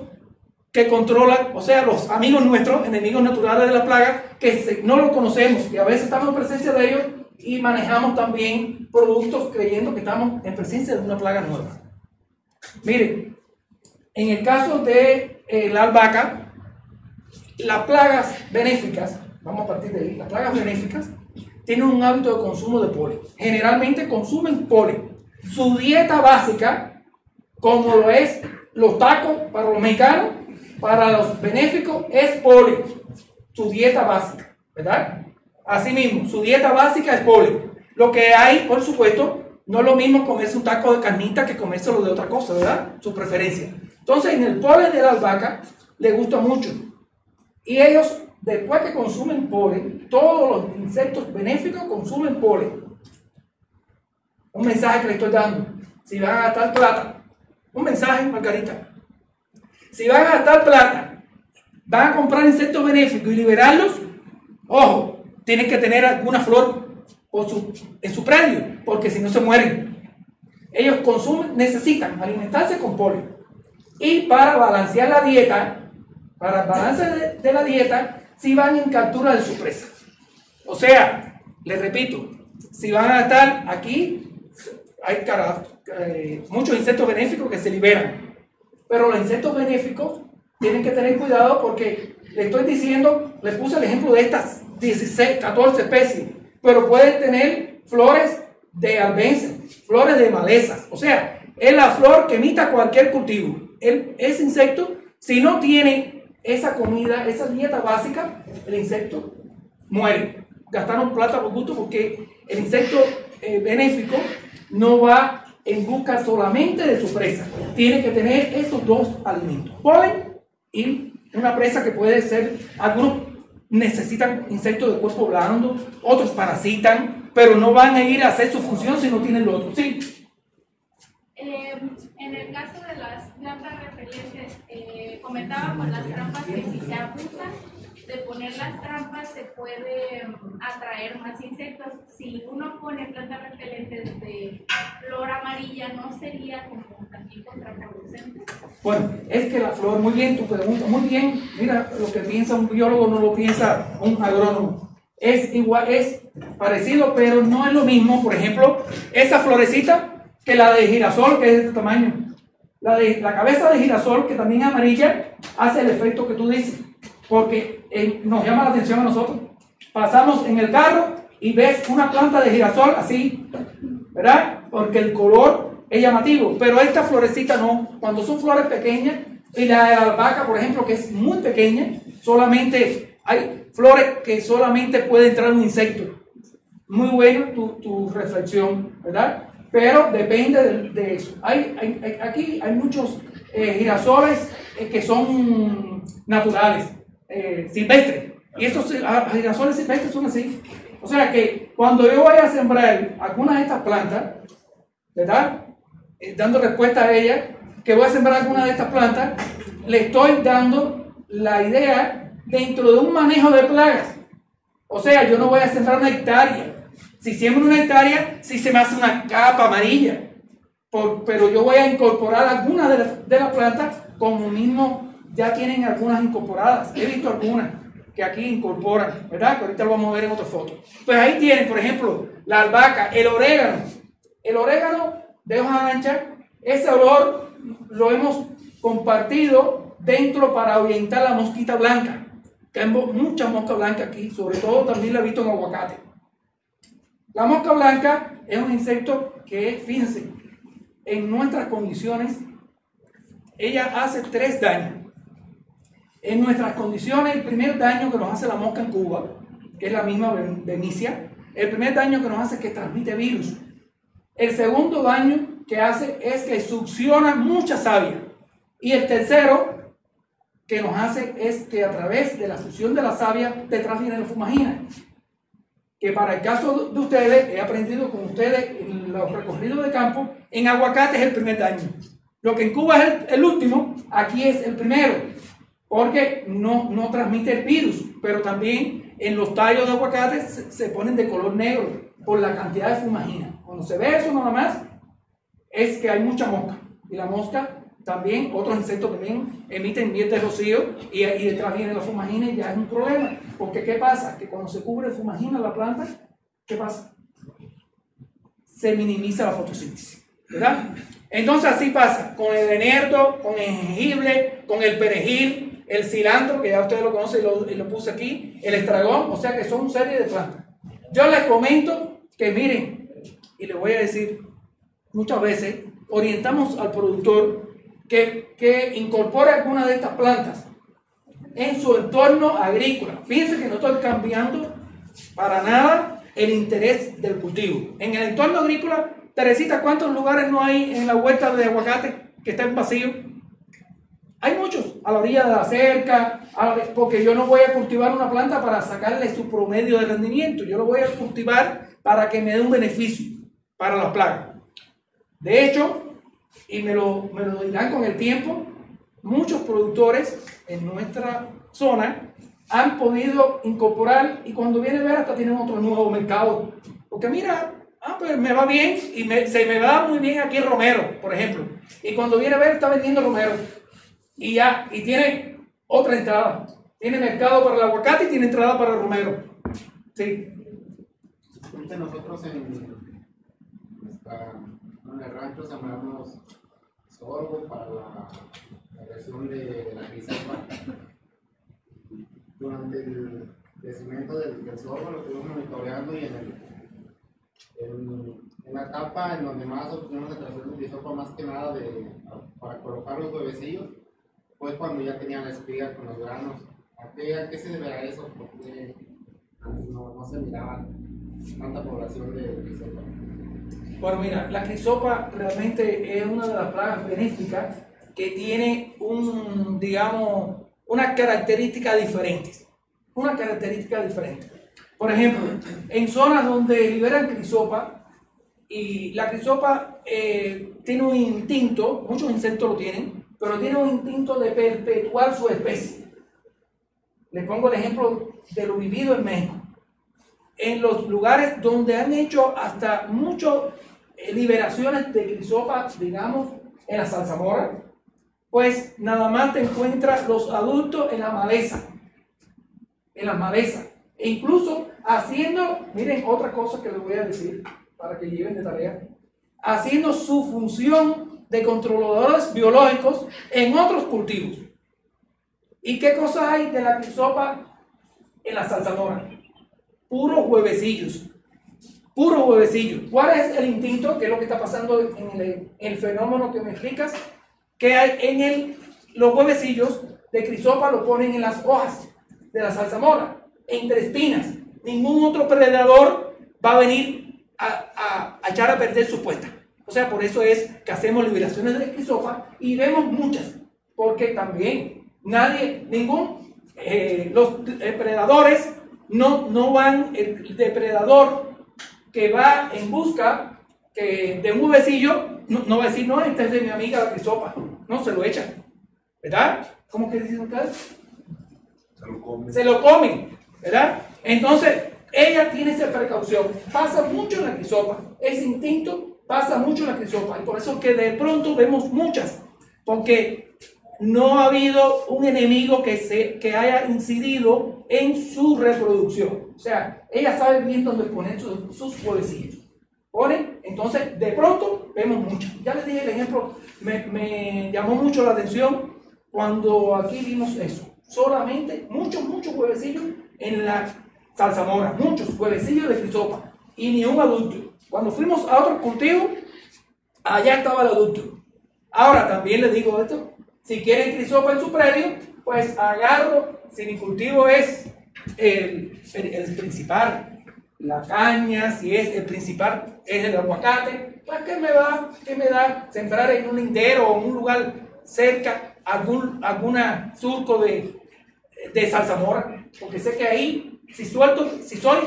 que controlan, o sea, los amigos nuestros, enemigos naturales de la plaga, que no los conocemos y a veces estamos en presencia de ellos y manejamos también productos creyendo que estamos en presencia de una plaga nueva. Miren, en el caso de eh, la albahaca, las plagas benéficas, vamos a partir de ahí, las plagas benéficas tienen un hábito de consumo de polen. Generalmente consumen polen. Su dieta básica, como lo es los tacos para los mexicanos, para los benéficos es polen. Su dieta básica, ¿verdad? Asimismo, su dieta básica es polen. Lo que hay, por supuesto, no es lo mismo comerse un taco de carnita que comerse lo de otra cosa, ¿verdad? Su preferencia. Entonces, en el polen de la albahaca le gusta mucho. Y ellos, después que consumen polen, todos los insectos benéficos consumen polen. Un mensaje que le estoy dando. Si van a gastar plata, un mensaje, Margarita. Si van a gastar plata, van a comprar insectos benéficos y liberarlos, ojo, tienen que tener alguna flor en su predio, porque si no se mueren. Ellos consumen, necesitan alimentarse con polen. Y para balancear la dieta, para el balance de, la dieta, si van en captura de su presa. O sea, les repito, si van a estar aquí, hay eh, muchos insectos benéficos que se liberan. Pero los insectos benéficos tienen que tener cuidado porque le estoy diciendo, les puse el ejemplo de estas 16, 14 especies, pero pueden tener flores de albense, flores de malezas. O sea, es la flor que emita cualquier cultivo. El, ese insecto, si no tiene esa comida, esa dieta básica, el insecto muere. Gastaron plata por gusto porque el insecto eh, benéfico no va en busca solamente de su presa. Tiene que tener estos dos alimentos, polen y una presa que puede ser, algunos necesitan insectos de cuerpo blando, otros parasitan, pero no van a ir a hacer su función si no tienen lo otro. Sí. Eh, en el caso de las plantas repelentes, eh, comentaba con las trampas que si se abusan, de poner las trampas se puede mm, atraer más insectos. Si uno pone plantas repelentes de flor amarilla, ¿no sería como también contraproducente? Bueno, es que la flor, muy bien tu pregunta, muy bien, mira, lo que piensa un biólogo no lo piensa un agrónomo. Es igual, es parecido, pero no es lo mismo. Por ejemplo, esa florecita que la de girasol, que es de este tamaño. La, de, la cabeza de girasol, que también es amarilla, hace el efecto que tú dices porque eh, nos llama la atención a nosotros. Pasamos en el carro y ves una planta de girasol así, ¿verdad? Porque el color es llamativo, pero esta florecita no. Cuando son flores pequeñas, y la de albahaca, por ejemplo, que es muy pequeña, solamente hay flores que solamente puede entrar un insecto. Muy buena tu, tu reflexión, ¿verdad? Pero depende de, eso. Hay, aquí hay muchos eh, girasoles eh, que son naturales eh, silvestre. Y estos girasoles silvestres son así. O sea que cuando yo vaya a sembrar alguna de estas plantas, ¿verdad? Eh, dando respuesta a ella, que voy a sembrar alguna de estas plantas, le estoy dando la idea dentro de un manejo de plagas. O sea, yo no voy a sembrar una hectárea. Si siembro una hectárea, si se me hace una capa amarilla. Pero yo voy a incorporar algunas de las de la plantas como mismo ya tienen algunas incorporadas. He visto algunas que aquí incorporan, ¿verdad? Que ahorita lo vamos a ver en otra foto. Pues ahí tienen, por ejemplo, la albahaca, el orégano. El orégano de hoja ancha, ese olor lo hemos compartido dentro para orientar la mosquita blanca. Tengo mucha mosca blanca aquí, sobre todo también la he visto en aguacate. La mosca blanca es un insecto que, fíjense, en nuestras condiciones, ella hace tres daños en nuestras condiciones, el primer daño que nos hace la mosca en Cuba, que es la misma Benicia, el primer daño que nos hace es que transmite virus. El segundo daño que hace es que succiona mucha savia. Y el tercero que nos hace es que a través de la succión de la savia te transfiere la fumagina. Que para el caso de ustedes, he aprendido con ustedes en los recorridos de campo, en aguacate es el primer daño. Lo que en Cuba es el último, aquí es el primero porque no, no transmite el virus, pero también en los tallos de aguacate se, ponen de color negro por la cantidad de fumagina. Cuando se ve eso nada más, es que hay mucha mosca. Y la mosca también, otros insectos también emiten miel de rocío y, y detrás viene la fumagina y ya es un problema. Porque ¿qué pasa? Que cuando se cubre fumagina la planta, ¿qué pasa? Se minimiza la fotosíntesis. ¿Verdad? Entonces así pasa con el enierdo, con el jengibre, con el perejil, el cilantro, que ya ustedes lo conocen y lo, puse aquí, el estragón, o sea que son serie de plantas. Yo les comento que miren, y les voy a decir, muchas veces orientamos al productor que, que incorpore alguna de estas plantas en su entorno agrícola. Fíjense que no estoy cambiando para nada el interés del cultivo. En el entorno agrícola, Teresita, ¿cuántos lugares no hay en la huerta de aguacate que estén vacíos? Hay muchos, a la orilla de la cerca, la- porque yo no voy a cultivar una planta para sacarle su promedio de rendimiento, yo lo voy a cultivar para que me dé un beneficio para la plaga. De hecho, y me lo, me lo dirán con el tiempo, muchos productores en nuestra zona han podido incorporar y cuando viene a ver hasta tienen otro nuevo mercado. Porque mira, ah, pues me va bien y me- se me va muy bien aquí el romero, por ejemplo. Y cuando viene a ver está vendiendo romero. Y ya, y tiene otra entrada. Tiene mercado para el aguacate y tiene entrada para el romero. Sí. Nosotros en, en el rancho sembramos sorgo para la, versión de, la crisopa. Durante el crecimiento del, del sorgo lo estuvimos monitoreando y en, el, en, la etapa en donde más obtuvimos la creación de crisopa más que nada de, para colocar los huevecillos fue cuando ya tenían la espiga con los granos. ¿A qué, a qué se deberá eso? Porque antes no, no se miraba tanta población de crisopa. Bueno, mira, la crisopa realmente es una de las plagas benéficas que tiene un, digamos, unas características diferentes. Una característica diferente. Por ejemplo, en zonas donde liberan crisopa, y la crisopa eh, tiene un instinto, muchos insectos lo tienen, pero tiene un instinto de perpetuar su especie. Les pongo el ejemplo de lo vivido en México en los lugares donde han hecho hasta muchas liberaciones de crisopa, digamos, en la salsamora, pues nada más te encuentras los adultos en la maleza, en la maleza, e incluso haciendo, miren otra cosa que les voy a decir para que lleven de tarea, haciendo su función de controladores biológicos en otros cultivos. ¿Y qué cosa hay de la crisopa en la salsamora? puros huevecillos. Puros huevecillos. ¿Cuál es el instinto? ¿Qué es lo que está pasando en el, en el fenómeno que me explicas? Que hay en el, los huevecillos de crisopa lo ponen en las hojas de la salsamora, entre espinas. Ningún otro predador va a venir a, a- a echar a perder su puesta. O sea, por eso es que hacemos liberaciones de crisopa y vemos muchas. Porque también nadie, ningún, eh, los depredadores no, no van, el depredador que va en busca que, de un huevecillo, no, no va a decir, no, esta es de mi amiga la crisopa. No, se lo echan. ¿Verdad? ¿Cómo que dicen ustedes? Se lo comen. se lo comen, ¿verdad? Entonces, ella tiene esa precaución. Pasa mucho en la crisopa. Ese instinto pasa mucho en la crisopa. Y por eso que de pronto vemos muchas. Porque no ha habido un enemigo que, se, que haya incidido en su reproducción. O sea, ella sabe bien dónde poner sus, sus huevecillos. Pone, entonces de pronto vemos muchas. Ya les dije el ejemplo, me, me llamó mucho la atención cuando aquí vimos eso. Solamente muchos, muchos huevecillos en la salsamora, muchos huevecillos de crisopa y ni un adulto. Cuando fuimos a otro cultivo, allá estaba el adulto. Ahora también les digo esto, si quieren crisopa en su predio, pues agarro, si mi cultivo es el, el- el principal, la caña, si es el principal, es el aguacate, pues ¿qué me va, qué me da sembrar en un lindero o en un lugar cerca algún alguna surco de, de salsamora? Porque sé que ahí, si suelto, si soy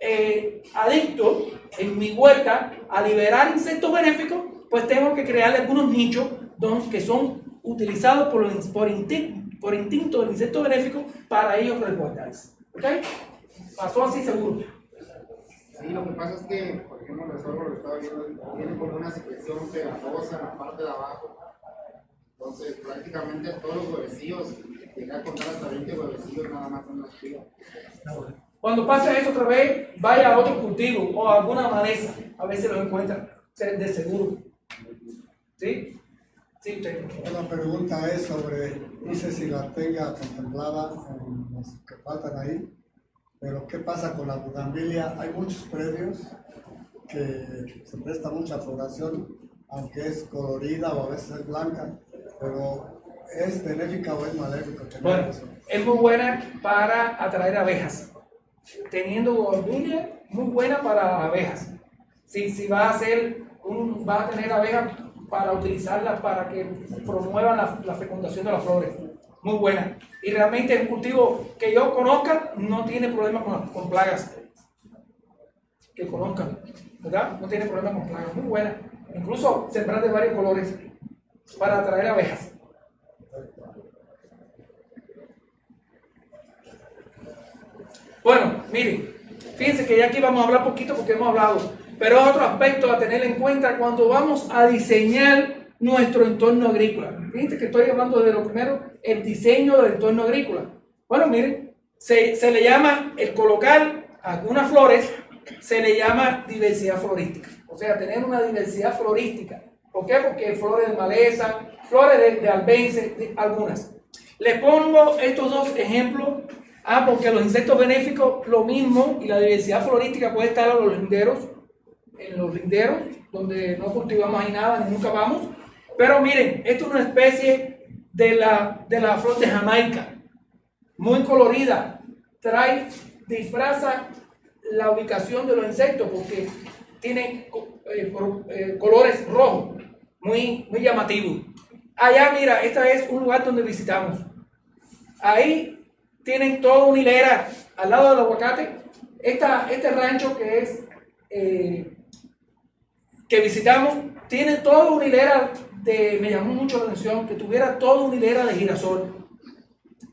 eh, adicto en mi huerta a liberar insectos benéficos, pues tengo que crear algunos nichos don- que son utilizados por, los- por, instin- por instinto del insecto benéfico para ellos resguardarse. ¿Ok? Pasó así seguro. Sí, lo que pasa es que, por ejemplo, el lo estaba viendo, tiene como una secreción pegajosa en la parte de abajo. Entonces, prácticamente todos los huevecillos, llegué a contar hasta 20 huevecillos nada más en la espiga. Cuando pase eso otra vez, vaya a otro cultivo o a alguna maleza. A veces lo encuentran se- de seguro. ¿Sí? Sí. La pregunta es sobre, no sé si la tenga contemplada en los que faltan ahí, pero ¿qué pasa con la bugambilia? Hay muchos predios que se presta mucha floración, aunque es colorida o a veces es blanca, pero ¿es benéfica o es maléfica? Bueno, es muy buena para atraer abejas. Teniendo bugambilia muy buena para abejas. Si, si va a hacer un, va a tener abejas para utilizarlas para que promuevan la, fecundación de las flores. Muy buena. Y realmente el cultivo que yo conozca no tiene problema con, con plagas. Que conozcan, ¿verdad? No tiene problema con plagas. Muy buena. Incluso sembrar de varios colores para atraer abejas. Bueno, miren, fíjense que ya aquí vamos a hablar poquito porque hemos hablado, pero otro aspecto a tener en cuenta cuando vamos a diseñar nuestro entorno agrícola. Fíjense que estoy hablando de lo primero, el diseño del entorno agrícola. Bueno, miren, se, se le llama el colocar algunas flores, se le llama diversidad florística. O sea, tener una diversidad florística. ¿Por qué? Porque flores de maleza, flores de, de de- algunas. Les pongo estos dos ejemplos. Ah, porque los insectos benéficos, lo mismo, y la diversidad florística puede estar en los linderos, en los linderos, donde no cultivamos ahí nada, ni nunca vamos. Pero miren, esto es una especie de la, de la flor de Jamaica, muy colorida. Trae, disfraza la ubicación de los insectos porque tiene eh, eh, colores rojos, muy, muy llamativos. Allá, mira, este es un lugar donde visitamos. Ahí tienen toda una hilera al lado del aguacate. Esta, este rancho que es eh, que visitamos tiene toda una hilera de, me llamó mucho la atención, que tuviera toda una hilera de girasol.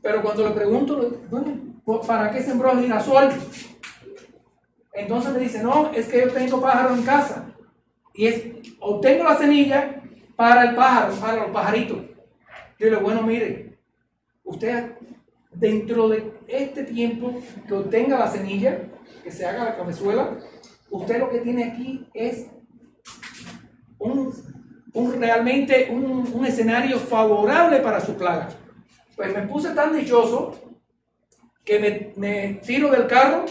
Pero cuando le pregunto, "Bueno, ¿para qué sembró el girasol? Entonces me dice, no, es que yo tengo pájaro en casa. Y es, obtengo la semilla para el pájaro, para los pajaritos. Yo le digo, bueno, mire, usted dentro de este tiempo que obtenga la semilla, que se haga la cabezuela, usted lo que tiene aquí es un, un realmente un, un escenario favorable para su plaga. Pues me puse tan dichoso que me, me tiro del carro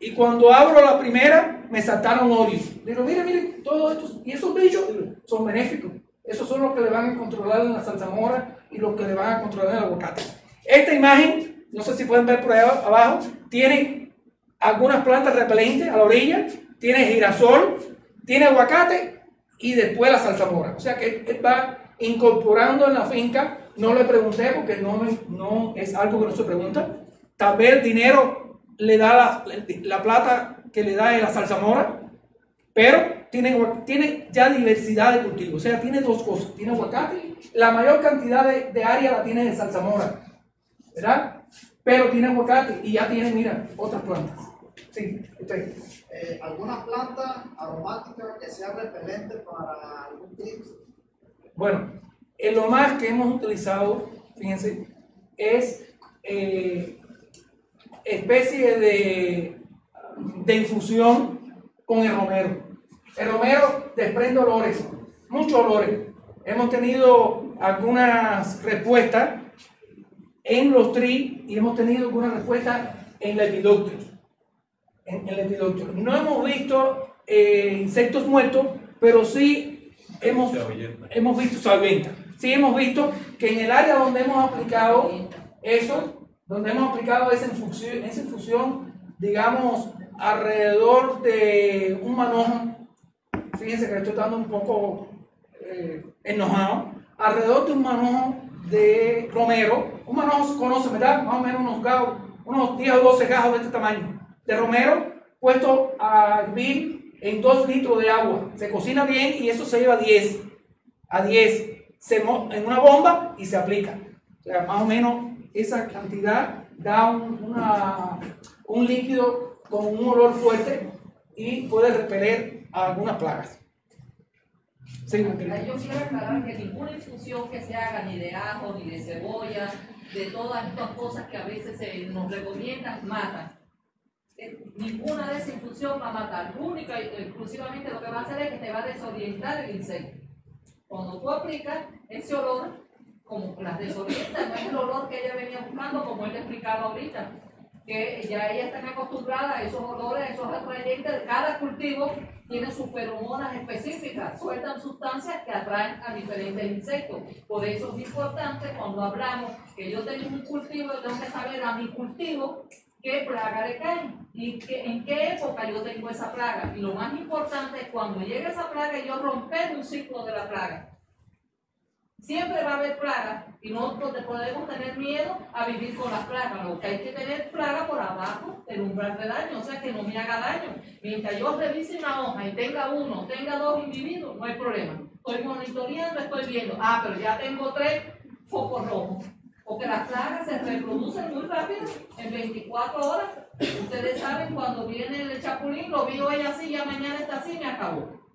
y cuando abro la primera me saltaron odios. Digo, mire, mire, todos estos, y esos bichos son benéficos. Esos son los que le van a controlar en la salsamora y los que le van a controlar en el aguacate. Esta imagen, no sé si pueden ver por ahí abajo, tiene algunas plantas repelentes a la orilla, tiene girasol, tiene aguacate y después la salsamora. O sea que va incorporando en la finca. No le pregunté porque no, no es algo que no se pregunta. Tal vez el dinero le da la, la plata que le da en la salsamora, pero tiene, tiene ya diversidad de cultivos. O sea, tiene dos cosas. Tiene aguacate, la mayor cantidad de, de área la tiene en salsamora, ¿verdad? Pero tiene aguacate y ya tiene, mira, otras plantas. Sí, usted. Eh, ¿Alguna planta aromática que sea repelente para algún tips? Bueno, en lo más que hemos utilizado, fíjense, es eh, especie de, de infusión con el romero. El romero desprende olores, muchos olores. Hemos tenido algunas respuestas en los tri y hemos tenido algunas respuestas en Lepidopteros. En, en Lepidopteros. No hemos visto eh, insectos muertos, pero sí hemos, hemos visto salventa. Sí hemos visto que en el área donde hemos aplicado eso, donde hemos aplicado esa infusión, esa infusión digamos, alrededor de un manojo, fíjense que estoy dando un poco eh, enojado, alrededor de un manojo de romero, un manojo conoce, ¿verdad? Más o menos unos gajos, unos 10 o 12 gajos de este tamaño, de romero, puesto a hervir en 2 litros de agua. Se cocina bien y eso se lleva a 10, a 10, se en una bomba y se aplica. O sea, más o menos esa cantidad da un, una- un líquido con un olor fuerte y puede repeler algunas plagas. Sí. Yo quiero aclarar que ninguna infusión que se haga ni de ajo, ni de cebolla, de todas estas cosas que a veces se nos recomiendan, matan. Eh, Ninguna de esas infusión va a matar. Única y exclusivamente lo que va a hacer es que te va a desorientar el insecto. Cuando tú aplicas ese olor, como las desorienta, no es el olor que ella venía buscando, como él explicaba ahorita, que ya ellas están acostumbradas a esos olores, esos atrayentes. Cada cultivo tiene sus feromonas específicas, sueltan sustancias que atraen a diferentes insectos. Por eso es importante cuando hablamos que yo tengo un cultivo, yo tengo que saber a mi cultivo qué plaga le cae y qué- en qué época yo tengo esa plaga. Y lo más importante es cuando llegue esa plaga, yo romper un ciclo de la plaga. Siempre va a haber plaga y te podemos tener miedo a vivir con las plagas. Lo que hay que tener plaga por abajo del umbral de daño, o sea que no me haga daño. Mientras yo revise una hoja y tenga uno, tenga dos individuos, no hay problema. Estoy monitoreando, estoy viendo, ah, pero ya tengo tres focos rojos. Porque las plagas se reproducen muy rápido, en 24 horas. Ustedes saben, cuando viene el chapulín, lo vio ella así, ya mañana está así, me acabó.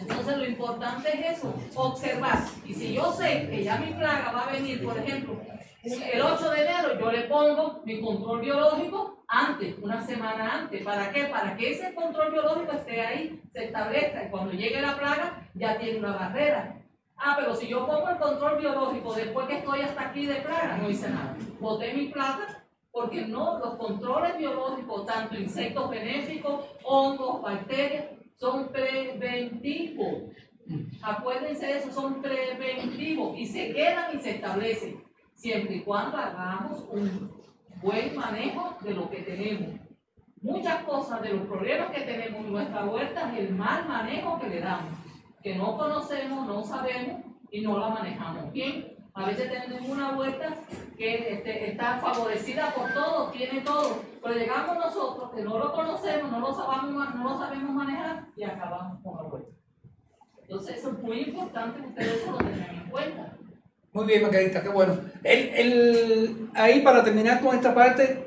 Entonces lo importante es eso, observar. Y si yo sé que ya mi plaga va a venir, por ejemplo, el 8 de enero, yo le pongo mi control biológico antes, una semana antes. ¿Para qué? Para que ese control biológico esté ahí, se establezca. Y cuando llegue la plaga, ya tiene una barrera. Ah, pero si yo pongo el control biológico después que estoy hasta aquí de plaga, no hice nada. Boté mi plaga porque no, los controles biológicos, tanto insectos benéficos, hongos, bacterias, son preventivos. Acuérdense de eso, son preventivos y se quedan y se establecen, siempre y cuando hagamos un buen manejo de lo que tenemos. Muchas cosas de los problemas que tenemos en nuestra huerta es el mal manejo que le damos, que no conocemos, no sabemos y no la manejamos bien. A veces tenemos una huerta que este, está favorecida por todo, tiene todo, pero llegamos nosotros que no lo conocemos, no lo sabemos, no lo sabemos manejar y acabamos con la huerta. Entonces eso es muy importante que ustedes lo tengan en cuenta. Muy bien, Margarita, qué bueno. El, el- ahí para terminar con esta parte,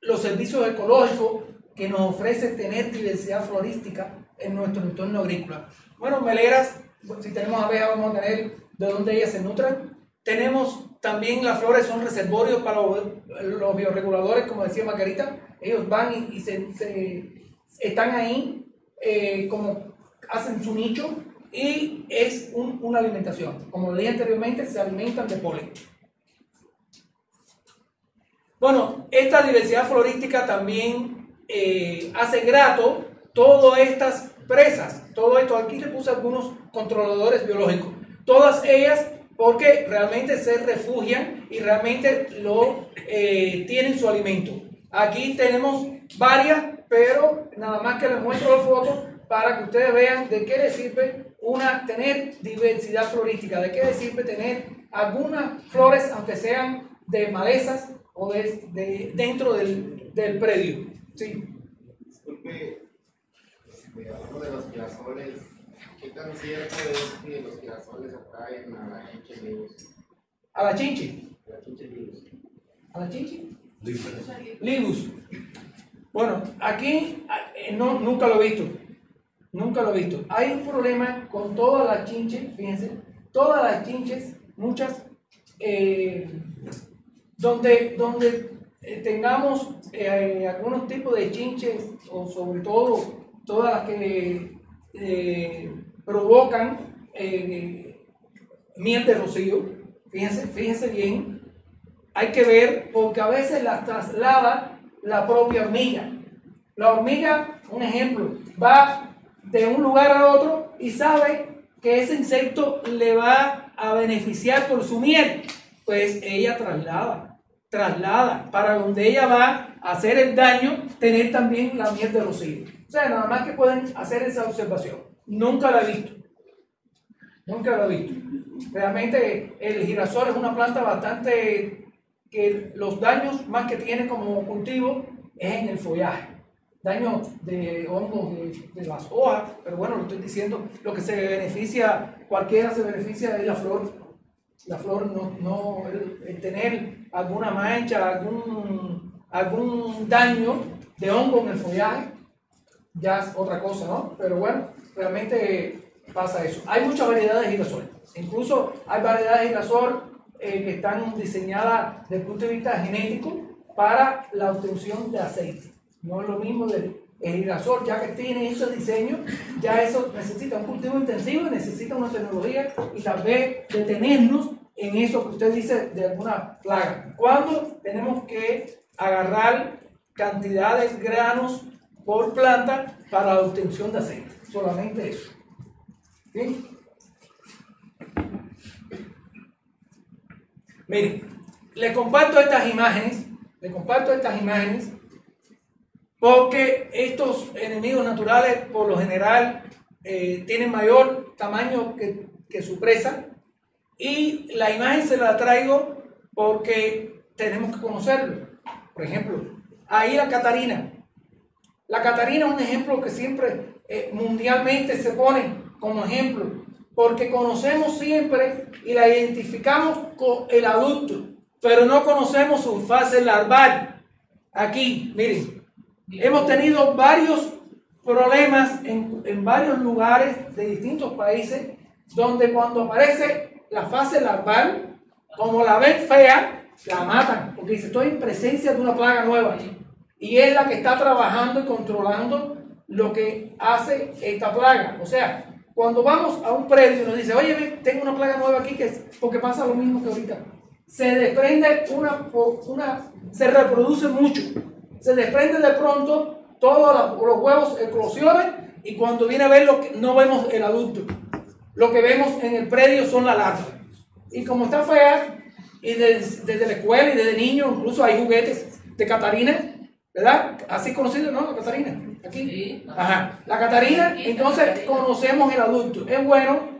los servicios ecológicos que nos ofrece tener diversidad florística en nuestro entorno agrícola. Bueno, meleras, si tenemos abejas vamos a tener de donde ellas se nutran. Tenemos también las flores, son reservorios para los, bioreguladores, como decía Margarita. Ellos van y, se, están ahí eh, como hacen su nicho y es un- una alimentación. Como le dije anteriormente, se alimentan de polen. Bueno, esta diversidad florística también eh, hace grato todas estas presas. Todo esto, aquí le puse algunos controladores biológicos. Todas ellas porque realmente se refugian y realmente lo eh, tienen su alimento. Aquí tenemos varias, pero nada más que les muestro la foto para que ustedes vean de qué les sirve una, tener diversidad florística, de qué les sirve tener algunas flores, aunque sean de malezas o de, de- dentro del, del predio. Sí. Disculpe, de los girasoles, ¿qué tan cierto es que los girasoles atraen a la chinche virus? A la chinchi. A la chinche virus. ¿A la chinchi? Libus. Bueno, aquí eh, no, nunca lo he visto. Nunca lo he visto. Hay un problema con todas las chinches, fíjense, todas las chinches, muchas, eh, donde, donde eh, tengamos eh, algunos tipos de chinches, o sobre todo todas las que eh, provocan eh, miel de rocío, fíjense, bien, hay que ver porque a veces las traslada la propia hormiga. La hormiga, un ejemplo, va de un lugar a otro y sabe que ese insecto le va a beneficiar por su miel. Pues ella traslada, traslada para donde ella va a hacer el daño, tener también la miel de rocío. O sea, nada más que pueden hacer esa observación. Nunca la he visto. Nunca lo he visto. Realmente el girasol es una planta bastante que los daños más que tiene como cultivo es en el follaje. Daño de hongos de, de las hojas, pero bueno, lo estoy diciendo, lo que se beneficia, cualquiera se beneficia es la flor. La flor no, no tener alguna mancha, algún, algún daño de hongo en el follaje, ya es otra cosa, ¿no? Pero bueno, realmente pasa eso. Hay muchas variedades de girasol. Incluso hay variedades de girasol eh, que están diseñadas desde el punto de vista genético para la obtención de aceite. No es lo mismo del el girasol, ya que tiene ese diseño, ya eso necesita un cultivo intensivo necesita una tecnología y tal vez detenernos en eso que usted dice de alguna plaga. Cuando tenemos que agarrar cantidades de granos por planta para la obtención de aceite. Solamente eso. ¿Sí? Miren, le comparto estas imágenes, le comparto estas imágenes porque estos enemigos naturales por lo general eh, tienen mayor tamaño que, que su presa y la imagen se la traigo porque tenemos que conocerlo. Por ejemplo, ahí la Catarina. La Catarina es un ejemplo que siempre eh, mundialmente se pone como ejemplo, porque conocemos siempre y la identificamos con el adulto, pero no conocemos su fase larval. Aquí, miren, hemos tenido varios problemas en, en varios lugares de distintos países donde cuando aparece la fase larval, como la ven fea, la matan, porque dice, estoy en presencia de una plaga nueva. Y es la que está trabajando y controlando lo que hace esta plaga. O sea, cuando vamos a un predio y nos dice, oye, tengo una plaga nueva aquí, que es porque pasa lo mismo que ahorita. Se desprende una, una se reproduce mucho. Se desprende de pronto, todos los huevos eclosionan y cuando viene a verlo, no vemos el adulto. Lo que vemos en el predio son las larvas. Y como está fea, y desde, desde la escuela y desde niño, incluso hay juguetes de Catarina, ¿verdad? Así conocido, ¿no? La Catarina. Aquí. Ajá. La Catarina, entonces conocemos el adulto. Es bueno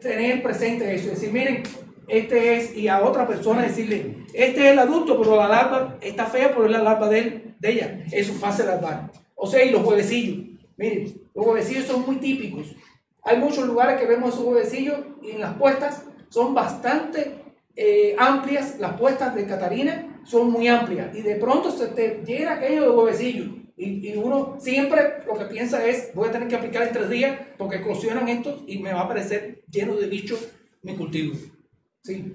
tener presente eso. Decir, miren, este es, y a otra persona decirle, este es el adulto, pero la larva está fea, pero es la larva de, él, de ella. Es su fase larval. O sea, y los huevecillos. Miren, los huevecillos son muy típicos. Hay muchos lugares que vemos esos huevecillos y en las puestas son bastante eh, amplias, las puestas de Catarina son muy amplias y de pronto se te llega aquello de huevecillo y, y, uno siempre lo que piensa es voy a tener que aplicar en tres días porque eclosionan estos y me va a aparecer lleno de bichos mi cultivo. Sí.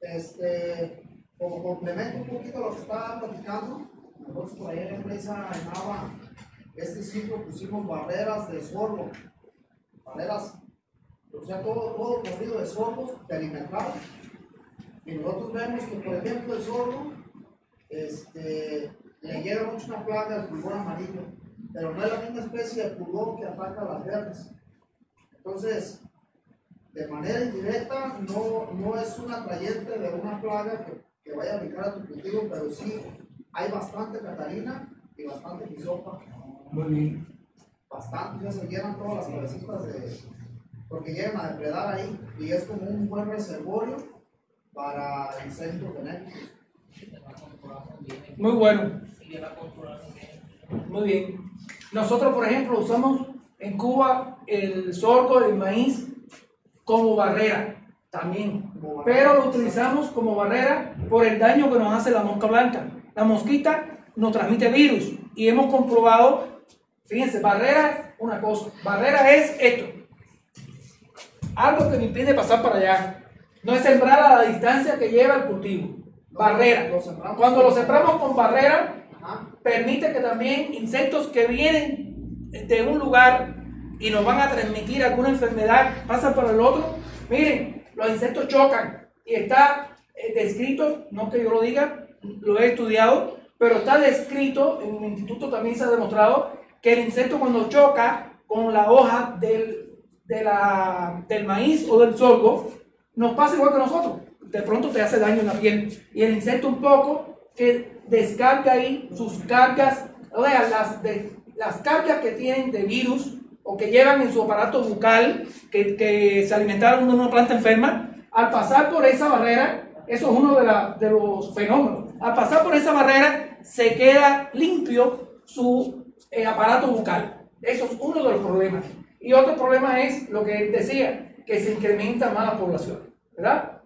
Este, como complemento un poquito lo que estaba platicando, nosotros por ahí en la empresa en Nava, este ciclo pusimos barreras de sorbo, barreras, o sea, todo, todo corrido de sorbos perimetrales y nosotros vemos que, por ejemplo, el sordo este, le llega mucho una plaga del pulgón amarillo, pero no es la misma especie de pulgón que ataca a las verdes. Entonces, de manera indirecta, no, no es un atrayente de una plaga que, que vaya a picar a tu cultivo, pero sí hay bastante catarina y bastante pisopa. Muy bien. Bastante, ya se llenan todas las cabecitas de. porque llegan a depredar ahí y es como un buen reservorio para insectos benéficos. Muy bueno. Muy bien. Nosotros, por ejemplo, usamos en Cuba el sorgo, el maíz, como barrera también. Pero lo utilizamos como barrera por el daño que nos hace la mosca blanca. La mosquita nos transmite virus y hemos comprobado, fíjense, barrera una cosa, barrera es esto. Algo que me impide pasar para allá. No es sembrar a la distancia que lleva el cultivo. Barrera. Cuando lo sembramos con barrera, permite que también insectos que vienen de un lugar y nos van a transmitir alguna enfermedad pasan por el otro. Miren, los insectos chocan y está eh, descrito, no que yo lo diga, lo he estudiado, pero está descrito, en un instituto también se ha demostrado que el insecto cuando choca con la hoja del, de la, del maíz o del sorgo, nos pasa igual que nosotros. De pronto te hace daño en la piel. Y el insecto un poco que descarga ahí sus cargas, o sea, las, las cargas que tienen de virus o que llevan en su aparato bucal, que, que se alimentaron de una planta enferma, al pasar por esa barrera, eso es uno de, la, de los fenómenos, al pasar por esa barrera se queda limpio su eh, aparato bucal. Eso es uno de los problemas. Y otro problema es lo que decía, que se incrementa más la población. ¿Verdad?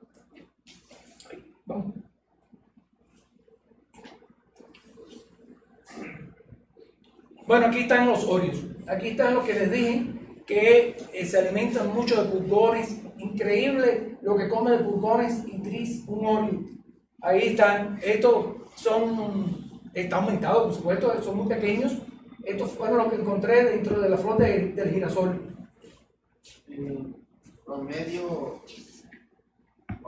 Vamos. Bueno, aquí están los orios. Aquí están lo que les dije, que eh, se alimentan mucho de pulgones. Increíble lo que come de pulgones y tris, un orio. Ahí están. Estos son, está aumentado, por supuesto, son muy pequeños. Estos fueron los que encontré dentro de la flor de, del girasol. En promedio,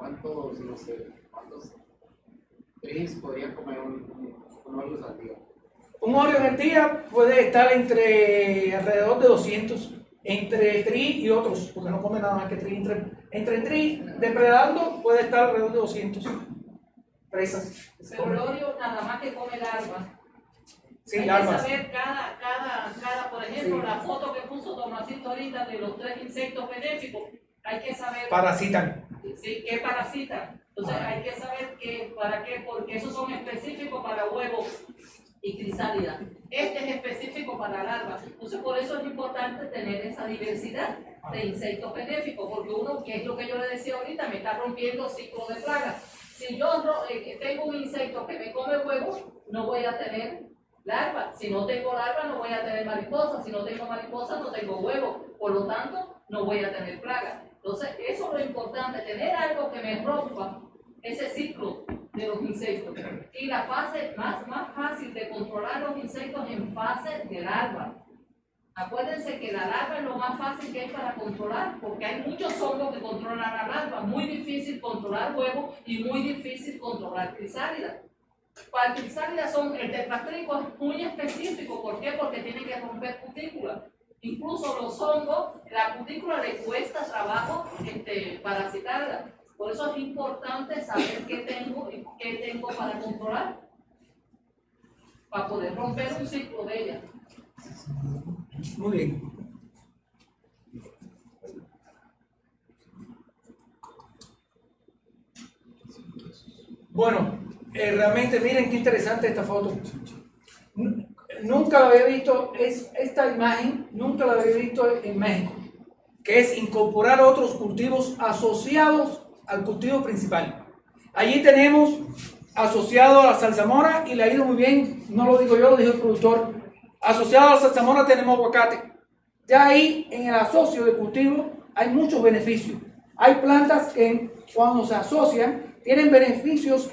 ¿cuántos, no sé, cuántos tris podría comer un, un, un Oreo al día? Un Oreo en el día puede estar entre alrededor de 200, entre tri y otros, porque no come nada más que tri. Entre, entre tri, depredando, puede estar alrededor de 200 presas. Pero el Oreo nada más que come larvas. Sí, hay larvas. que saber cada, cada, cada, por ejemplo, Sí. la foto que puso Tomasito ahorita de los tres insectos benéficos, hay que saber Parasitan. sí, qué parasitan. Entonces hay que saber qué, para qué, porque esos son específicos para huevos y crisálida. Este es específico para larvas. Entonces por eso es importante tener esa diversidad de insectos benéficos, porque uno, que es lo que yo le decía ahorita, me está rompiendo ciclo de plagas. Si yo eh, tengo un insecto que me come huevos, no voy a tener larva. Si no tengo larva, no voy a tener mariposa. Si no tengo mariposa, no tengo huevo. Por lo tanto, no voy a tener plaga. Entonces, eso es lo importante, tener algo que me rompa ese ciclo de los insectos. Y la fase más, más fácil de controlar los insectos en fase de larva. Acuérdense que la larva es lo más fácil que hay para controlar, porque hay muchos hongos que controlan la larva. Muy difícil controlar huevos y muy difícil controlar crisálida. Para crisálida son, el tetrastrico es muy específico. ¿Por qué? Porque tiene que romper cutícula. Incluso los hongos, la cutícula le cuesta trabajo este, parasitarla. Por eso es importante saber qué tengo y qué tengo para controlar, para poder romper un ciclo de ella. Muy bien. Bueno, eh, realmente miren qué interesante esta foto. Nunca la había visto, es, esta imagen nunca la había visto en México, que es incorporar otros cultivos asociados al cultivo principal. Allí tenemos asociado a la zarzamora y le ha ido muy bien, no lo digo yo, lo dijo el productor. Asociado a la zarzamora tenemos aguacate. Ya ahí en el asocio de cultivo hay muchos beneficios. Hay plantas que cuando se asocian tienen beneficios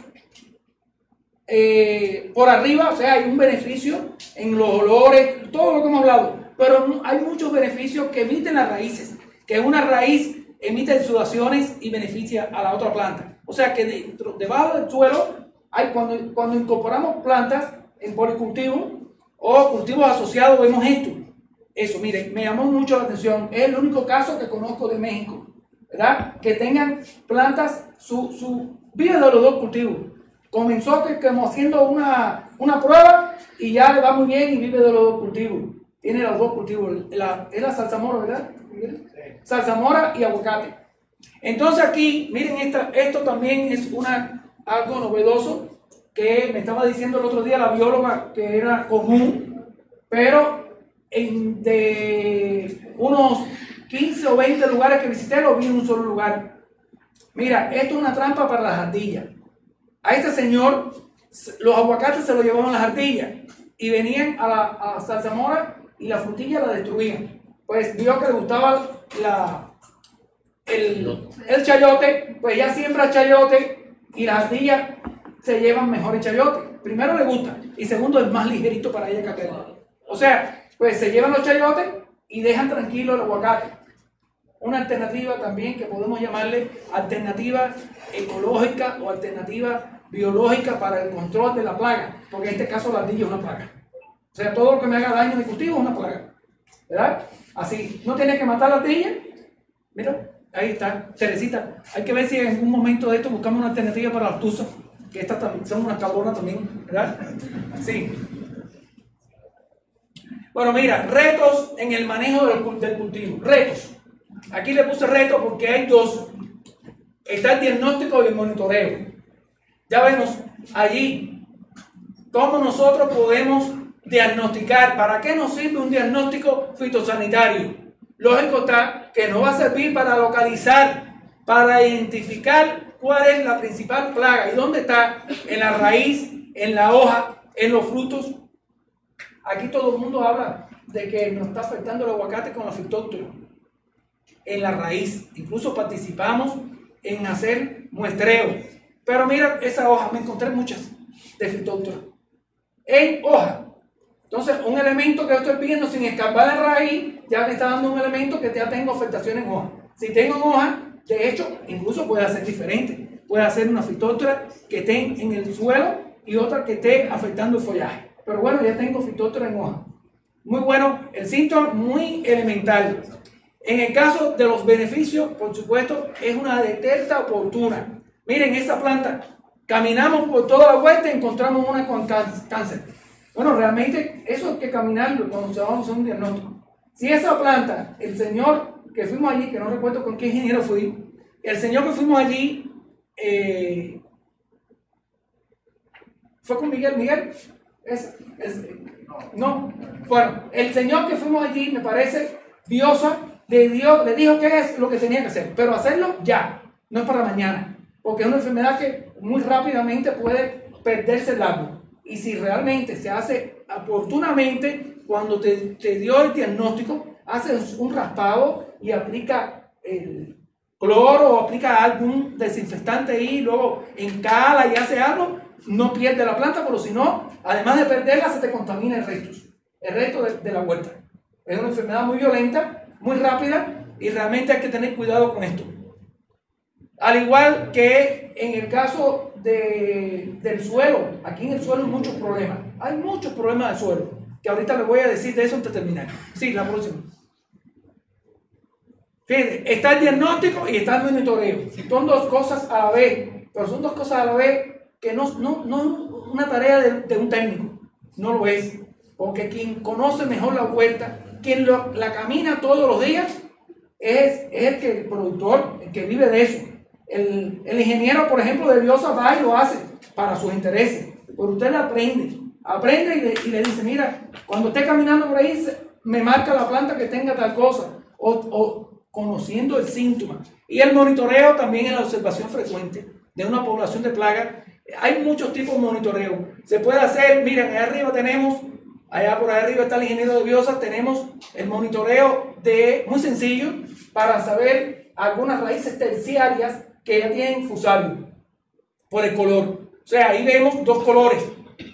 eh, por arriba, o sea, hay un beneficio en los olores, todo lo que hemos hablado, pero hay muchos beneficios que emiten las raíces, que una raíz emite exudaciones y beneficia a la otra planta. O sea que dentro, debajo del suelo, hay, cuando, cuando incorporamos plantas en policultivo o cultivos asociados, vemos esto. Eso, miren, me llamó mucho la atención. Es el único caso que conozco de México, ¿verdad? Que tengan plantas, su, su vive de los dos cultivos. Comenzó que, como haciendo una, una prueba y ya le va muy bien y vive de los dos cultivos. Tiene los dos cultivos. La, es la zarzamora, ¿verdad? Miguel? Zarzamora y aguacate. Entonces aquí, miren, esta, esto también es una, algo novedoso que me estaba diciendo el otro día la bióloga que era común, pero en de unos 15 o 20 lugares que visité lo vi en un solo lugar. Mira, esto es una trampa para las ardillas. A este señor, los aguacates se lo llevaban las ardillas y venían a la, a la zarzamora y la frutilla la destruían. Pues vio que le gustaba la, el, el chayote, pues ya siembra chayote y las ardillas se llevan mejor el chayote. Primero le gusta y segundo es más ligerito para ella que aquel. O sea, pues se llevan los chayotes y dejan tranquilo el aguacate. Una alternativa también que podemos llamarle alternativa ecológica o alternativa biológica para el control de la plaga, porque en este caso la ardilla es una plaga. O sea, todo lo que me haga daño en el cultivo es una plaga. ¿Verdad? Así, no tienes que matar la ardilla. Mira, ahí está, Teresita. Hay que ver si en algún momento de esto buscamos una alternativa para las tuzas, que estas también son unas cabronas también, ¿verdad? Sí. Bueno, mira, retos en el manejo del cultivo. Retos. Aquí le puse retos porque hay dos. Está el diagnóstico y el monitoreo. Ya vemos allí cómo nosotros podemos diagnosticar. ¿Para qué nos sirve un diagnóstico fitosanitario? Lógico está que nos va a servir para localizar, para identificar cuál es la principal plaga y dónde está, en la raíz, en la hoja, en los frutos. Aquí todo el mundo habla de que nos está afectando el aguacate con la fitóctora en la raíz. Incluso participamos en hacer muestreo. Pero mira esa hoja, me encontré muchas de fitóctora. En hoja. Entonces, un elemento que yo estoy viendo sin escapar de raíz, ya me está dando un elemento que ya tengo afectación en hoja. Si tengo en hoja, de hecho, incluso puede ser diferente. Puede hacer una fitóctora que esté en el suelo y otra que esté afectando el follaje. Pero bueno, ya tengo fitóctora en hoja. Muy bueno, el síntoma muy elemental. En el caso de los beneficios, por supuesto, es una detecta oportuna. Miren esa planta. Caminamos por toda la vuelta y encontramos una con cán- cáncer. Bueno, realmente eso hay que caminarlo cuando se vamos a un diagnóstico. Si esa planta, el señor que fuimos allí, que no recuerdo con qué ingeniero fui, el señor que fuimos allí, eh, fue con Miguel, Miguel, es, es- no, bueno, el señor que fuimos allí, me parece, Diosa, le, dio, le dijo qué es lo que tenía que hacer, pero hacerlo ya, no es para mañana, porque es una enfermedad que muy rápidamente puede perderse el agua. Y si realmente se hace oportunamente, cuando te, te dio el diagnóstico, haces un raspado y aplica el cloro o aplica algún desinfectante ahí, luego encala y hace algo, no pierde la planta, pero si no, además de perderla, se te contamina el resto, el resto de, de la huerta. Es una enfermedad muy violenta, muy rápida y realmente hay que tener cuidado con esto. Al igual que en el caso de- del suelo, aquí en el suelo hay muchos problemas. Hay muchos problemas de suelo, que ahorita les voy a decir de eso antes de terminar. Sí, la próxima. Fíjense, está el diagnóstico y está el monitoreo. Son dos cosas a la vez, pero son dos cosas a la vez que no, no, no es una tarea de, de un técnico, no lo es. Porque quien conoce mejor la huerta, quien lo- la camina todos los días, es, es el, que, el productor, el que vive de eso. El, el ingeniero, por ejemplo, de Diosa va y lo hace para sus intereses. Pero usted le aprende, aprende y le, y le dice, mira, cuando esté caminando por ahí, me marca la planta que tenga tal cosa. O, o conociendo el síntoma. Y el monitoreo también en la observación frecuente de una población de plagas. Hay muchos tipos de monitoreo. Se puede hacer, miren, allá arriba tenemos, allá por allá arriba está el ingeniero de biosas, tenemos el monitoreo de, muy sencillo, para saber algunas raíces terciarias que ya tienen fusario por el color. O sea, ahí vemos dos colores.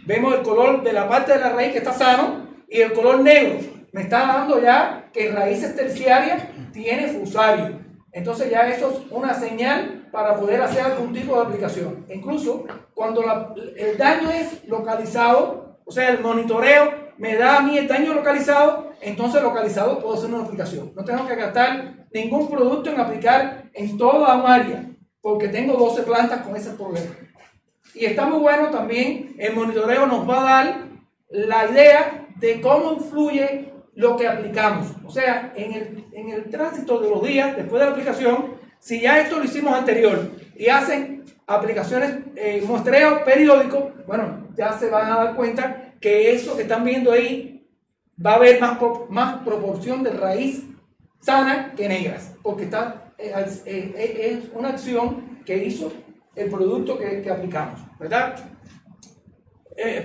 Vemos el color de la parte de la raíz que está sano y el color negro. Me está dando ya que raíces terciarias tiene fusario. Entonces ya eso es una señal para poder hacer algún tipo de aplicación. Incluso cuando el daño es localizado, o sea, el monitoreo me da a mí el daño localizado, entonces localizado puedo hacer una aplicación. No tengo que gastar ningún producto en aplicar en toda un área, porque tengo 12 plantas con ese problema. Y está muy bueno también, el monitoreo nos va a dar la idea de cómo influye lo que aplicamos. O sea, en el, en el tránsito de los días después de la aplicación, si ya esto lo hicimos anterior y hacen aplicaciones, eh, muestreo periódico, bueno, ya se van a dar cuenta que eso que están viendo ahí va a haber más, pro- más proporción de raíz sana que negras, porque está, eh, eh, eh, es una acción que hizo el producto que, aplicamos, ¿verdad?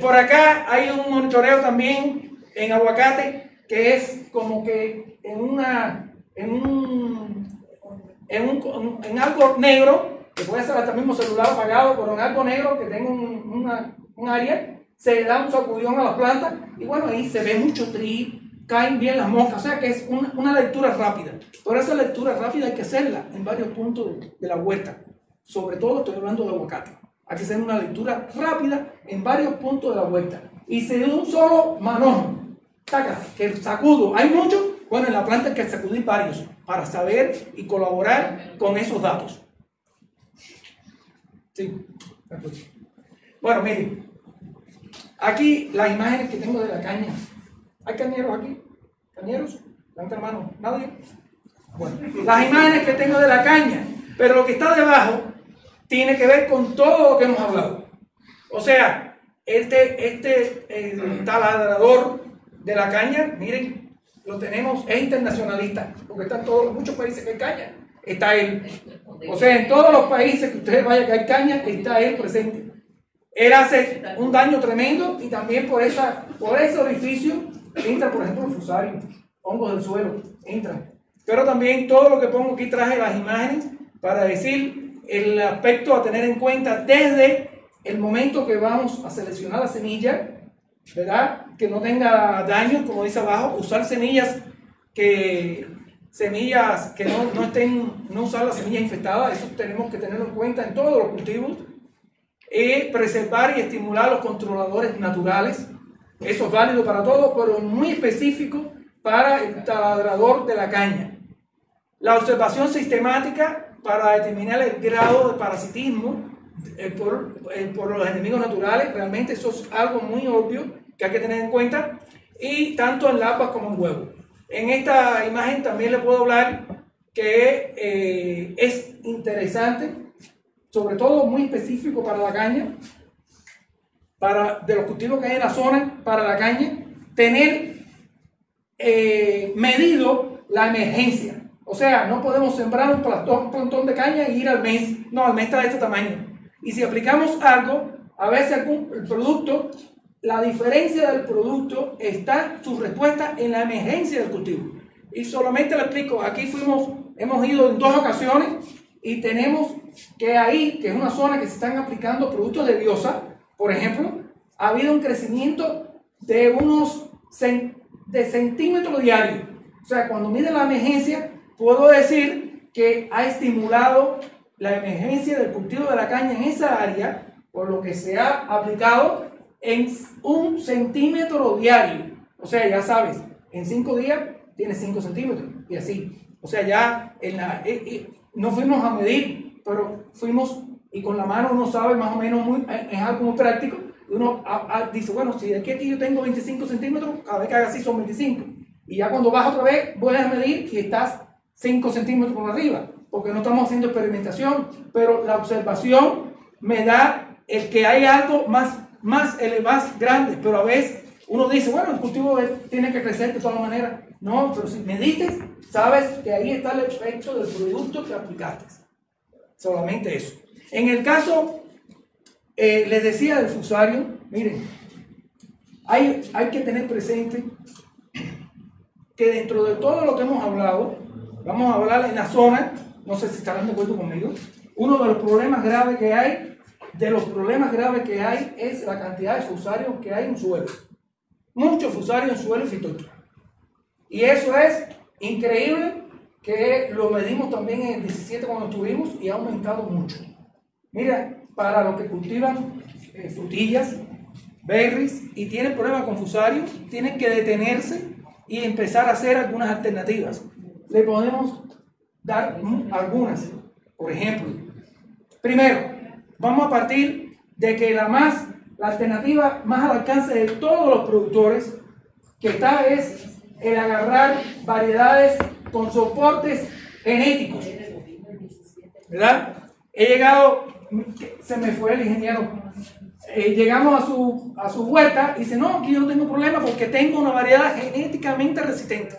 Por acá hay un monitoreo también en aguacate que es como que en una en un en, un, en algo negro que puede ser hasta mismo celular apagado pero en algo negro que tenga un, un área se da un sacudón a las plantas y bueno ahí se ve mucho tri caen bien las moscas. O sea que es una, una lectura rápida. Pero esa lectura rápida hay que hacerla en varios puntos de, la huerta. Sobre todo estoy hablando de aguacate. Hay que hacer una lectura rápida en varios puntos de la vuelta. Y si de un solo manojo, saca, que sacudo, hay muchos, bueno, en la planta hay que sacudir varios para saber y colaborar con esos datos. Sí. Bueno, miren, aquí las imágenes que tengo de la caña. ¿Hay cañeros aquí? ¿Cañeros? Levanta mano. ¿Nadie? Bueno, las imágenes que tengo de la caña, pero lo que está debajo tiene que ver con todo lo que hemos hablado. O sea, este, este el taladrador de la caña, miren, lo tenemos, es internacionalista, porque está en todos, muchos países que hay caña, está él. O sea, en todos los países que ustedes vayan que hay caña, está él presente. Él hace un daño tremendo y también por, esa, por ese orificio entra, por ejemplo, el fusario, hongos del suelo, entran. Pero también todo lo que pongo aquí traje las imágenes para decir el aspecto a tener en cuenta desde el momento que vamos a seleccionar la semilla, ¿verdad? Que no tenga daño, como dice abajo, usar semillas que semillas que no, no estén, no usar las semillas infectadas, eso tenemos que tenerlo en cuenta en todos los cultivos. Y preservar y estimular los controladores naturales, eso es válido para todos, pero muy específico para el taladrador de la caña. La observación sistemática para determinar el grado de parasitismo eh, por, eh, por los enemigos naturales, realmente eso es algo muy obvio que hay que tener en cuenta, y tanto en larvas como en huevos. En esta imagen también le puedo hablar que eh, es interesante, sobre todo muy específico para la caña, para, de los cultivos que hay en la zona para la caña, tener eh, medido la emergencia. O sea, no podemos sembrar un plantón, un de caña y ir al mes. No, al mes está de este tamaño. Y si aplicamos algo, a veces el producto, la diferencia del producto está su respuesta en la emergencia del cultivo. Y solamente le explico, aquí fuimos, hemos ido en dos ocasiones y tenemos que ahí, que es una zona que se están aplicando productos de biosa, por ejemplo, ha habido un crecimiento de unos de centímetros diarios. O sea, cuando mide la emergencia, puedo decir que ha estimulado la emergencia del cultivo de la caña en esa área, por lo que se ha aplicado en un centímetro diario. O sea, ya sabes, en cinco días tiene cinco centímetros y así. O sea, ya en la, eh, eh, no fuimos a medir, pero fuimos y con la mano uno sabe más o menos, muy, es algo muy práctico. Uno dice, bueno, si aquí aquí yo tengo 25 centímetros, cada vez que haga así son 25. Y ya cuando vas otra vez, voy a medir y estás 5 centímetros por arriba, porque no estamos haciendo experimentación, pero la observación me da el que hay algo más, más, más grande, pero a veces uno dice, bueno, el cultivo tiene que crecer de todas maneras. No, pero si medites, sabes que ahí está el efecto del producto que aplicaste. Solamente eso. En el caso, eh, les decía del fusario, miren, hay, hay que tener presente que dentro de todo lo que hemos hablado, vamos a hablar en la zona, no sé si estarán de acuerdo conmigo, uno de los problemas graves que hay, de los problemas graves que hay es la cantidad de fusarios que hay en suelo. Muchos fusarios en suelo y. Y eso es increíble que lo medimos también en el 17 cuando estuvimos y ha aumentado mucho. Mira, para los que cultivan eh, frutillas, berries y tienen problemas con fusarios, tienen que detenerse y empezar a hacer algunas alternativas. Le podemos dar algunas. Por ejemplo, primero, vamos a partir de que la más, la alternativa más al alcance de todos los productores que está es el agarrar variedades con soportes genéticos. ¿Verdad? He llegado, se me fue el ingeniero, eh, llegamos a su, a su huerta y dice, no, aquí yo no tengo problema porque tengo una variedad genéticamente resistente.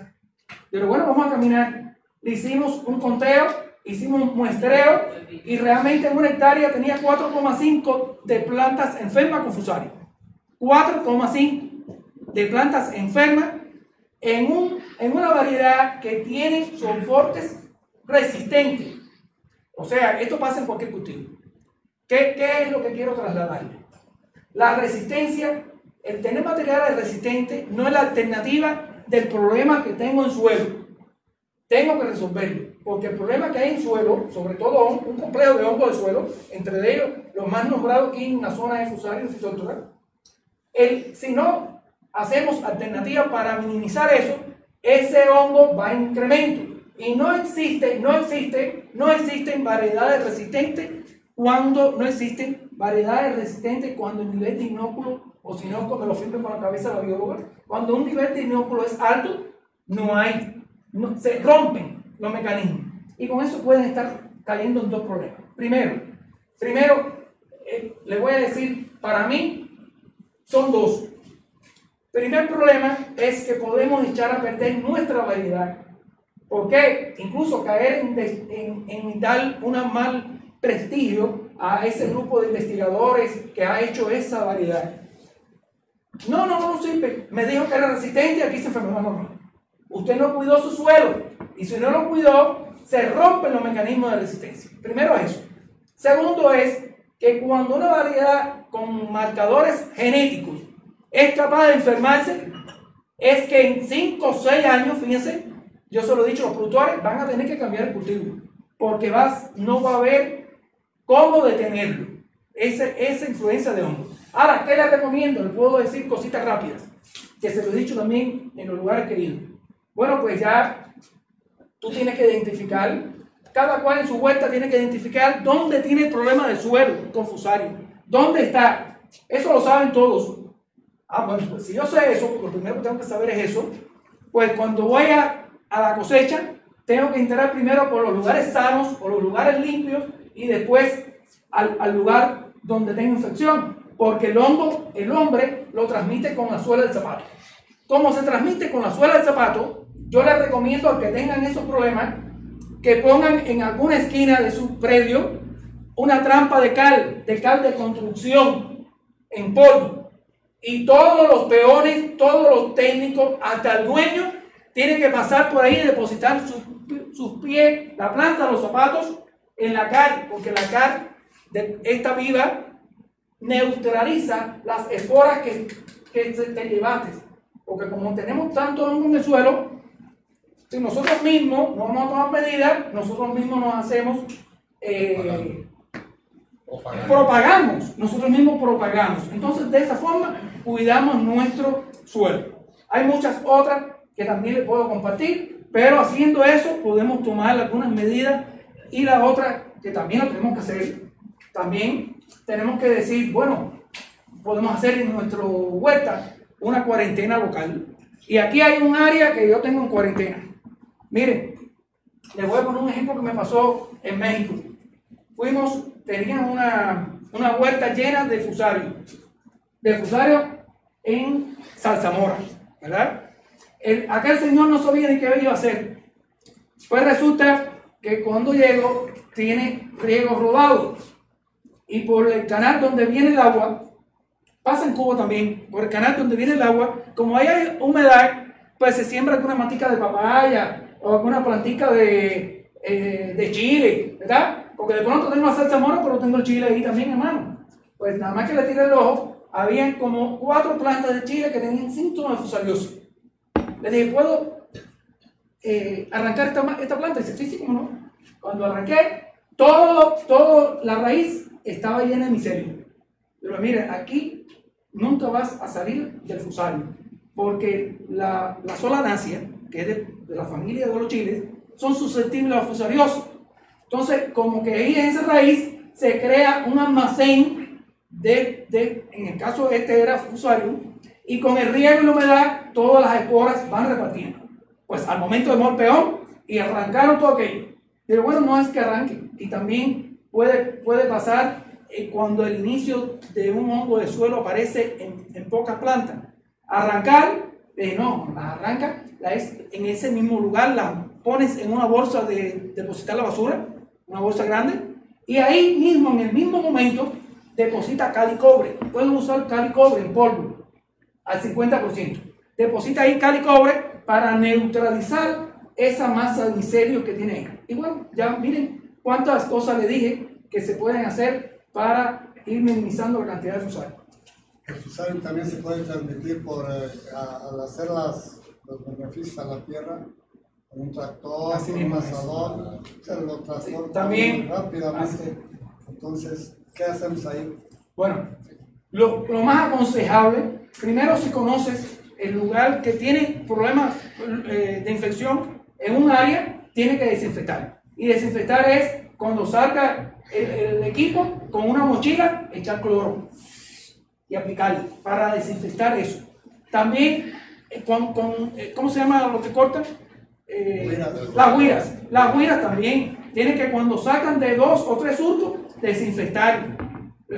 Pero bueno, vamos a caminar. Hicimos un conteo, hicimos un muestreo y realmente en una hectárea tenía 4,5 de plantas enfermas con fusario. 4,5 de plantas enfermas en, un, en una variedad que tiene soportes resistentes. O sea, esto pasa en cualquier cultivo. ¿Qué, ¿Qué, es lo que quiero trasladarle? La resistencia, el tener materiales resistentes no es la alternativa del problema que tengo en suelo. Tengo que resolverlo, porque el problema que hay en suelo, sobre todo un complejo de hongos de suelo, entre ellos los más nombrados aquí en la zona de fusario y el, si no hacemos alternativas para minimizar eso, ese hongo va en incremento. Y no existe, no existe, no existen variedades resistentes cuando no existen variedades resistentes cuando el nivel de inóculo, o si no, cuando lo firme con la cabeza de la bióloga, cuando un nivel de inóculo es alto, no hay, se rompen los mecanismos. Y con eso pueden estar cayendo en dos problemas. Primero, primero, eh, le voy a decir, para mí, son dos. Primer problema es que podemos echar a perder nuestra variedad. porque Incluso caer en, en, dar un mal prestigio a ese grupo de investigadores que ha hecho esa variedad. No, no, no, sí, me dijo que era resistente y aquí se enfermó. No, no, Usted no cuidó su suelo y si no lo cuidó, se rompen los mecanismos de resistencia. Primero eso. Segundo es que cuando una variedad con marcadores genéticos es capaz de enfermarse, es que en 5 o 6 años, fíjense, yo se lo he dicho, los productores van a tener que cambiar el cultivo, porque vas, no va a haber cómo detenerlo, esa, esa influencia de hongo. Ahora, ¿qué le recomiendo? Le puedo decir cositas rápidas, que se lo he dicho también en los lugares queridos. Bueno, pues ya tú tienes que identificar, cada cual en su vuelta tiene que identificar dónde tiene el problema del suelo confusario, dónde está. Eso lo saben todos. Ah, bueno, pues si yo sé eso, lo primero que tengo que saber es eso, pues cuando voy a, a la cosecha, tengo que entrar primero por los lugares sanos, por los lugares limpios y después al, al lugar donde tengo infección. Porque el hongo, el hombre, lo transmite con la suela del zapato. ¿Cómo se transmite con la suela del zapato? Yo les recomiendo a que tengan esos problemas que pongan en alguna esquina de su predio una trampa de cal, de cal de construcción en polvo. Y todos los peones, todos los técnicos, hasta el dueño, tienen que pasar por ahí y depositar sus, sus pies, la planta, los zapatos en la cal, porque la cal de esta viva neutraliza las esporas que, que te llevaste. Porque como tenemos tanto hongo en el suelo, si nosotros mismos no vamos a tomar medidas, nosotros mismos nos hacemos, eh, propagamos, nosotros mismos propagamos. Entonces, de esa forma, cuidamos nuestro suelo. Hay muchas otras que también les puedo compartir, pero haciendo eso podemos tomar algunas medidas y la otra que también lo tenemos que hacer, también tenemos que decir, bueno, podemos hacer en nuestro huerta una cuarentena local. Y aquí hay un área que yo tengo en cuarentena. Miren, les voy a poner un ejemplo que me pasó en México. Fuimos, tenían una, una huerta llena de fusarios. De fusarios en Salzamora, ¿verdad? El, aquel señor no sabía ni qué iba a hacer. Pues resulta que cuando llego tiene riego rodado. Y por el canal donde viene el agua, pasa en Cuba también, por el canal donde viene el agua, como hay humedad, pues se siembra alguna matica de papaya, o alguna plantica de, eh, de chile, ¿verdad? Porque de pronto tengo una salsa mora, pero tengo el chile ahí también, hermano. Pues nada más que le tiré el ojo, habían como cuatro plantas de chile que tenían síntomas de fusaliosis. Le dije, ¿puedo eh, arrancar esta, esta planta? Y dice, sí, sí, cómo no. Cuando arranqué, todo, todo, la raíz estaba llena de miseria. Pero mire, aquí nunca vas a salir del fusario, porque la, la solanacia, que es de, de, la familia de los chiles, son susceptibles a fusariosis. Entonces, como que ahí en esa raíz se crea un almacén de, de en el caso de este era fusario, y con el riego y la humedad, todas las esporas van repartiendo. Pues al momento de mover peón y arrancaron todo aquello. Pero bueno, no es que arranque. Y también puede, puede pasar eh, cuando el inicio de un hongo de suelo aparece en, en pocas plantas. Arrancar, eh, no, la arranca, la es en ese mismo lugar, la pones en una bolsa de depositar la basura, una bolsa grande, y ahí mismo, en el mismo momento, deposita cal y cobre. Pueden usar cal y cobre en polvo al 50%. Deposita ahí cal y cobre para neutralizar esa masa de micelio que tiene ahí. Y bueno, ya miren cuántas cosas le dije que se pueden hacer para ir minimizando la cantidad de fusario. El fusario también se puede transmitir por, eh, al hacer las, los beneficios a la tierra, un tractor, Así un mismo es. asador, se lo transporta también, rápidamente. Entonces, ¿qué hacemos ahí? Bueno, lo, lo más aconsejable, primero si conoces el lugar que tiene problemas eh, de infección en un área, tiene que desinfectar. Y desinfectar es cuando salga el, el equipo con una mochila, echar cloro y aplicarlo para desinfectar eso. También, eh, con, con, eh, ¿cómo se llama lo que cortan? Eh, las huiras. Las huiras también. Tienen que cuando sacan de dos o tres hurtos, desinfectar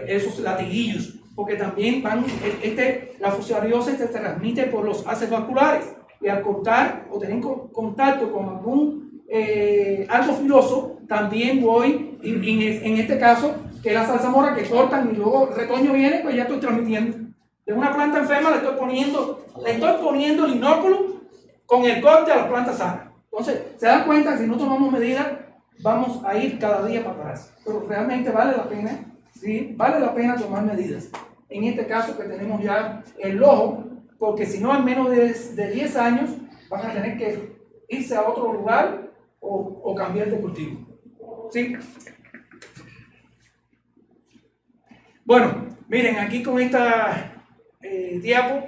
esos latiguillos. Porque también van, este, la fusiariosis se transmite por los haces vasculares. Y al cortar o tener co- contacto con algún eh, algo filoso, también voy, en, en este caso, que es la salsamora que cortan y luego el retoño viene, pues ya estoy transmitiendo. De una planta enferma le estoy poniendo, le estoy poniendo el inóculo con el corte a la planta sana. Entonces, se dan cuenta que si no tomamos medidas, vamos a ir cada día para atrás. Pero realmente vale la pena, sí, vale la pena tomar medidas. En este caso que tenemos ya el ojo, porque si no en menos de, de 10 años van a tener que irse a otro lugar o, o cambiar de cultivo. ¿Sí? Bueno, miren, aquí con esta eh, diapo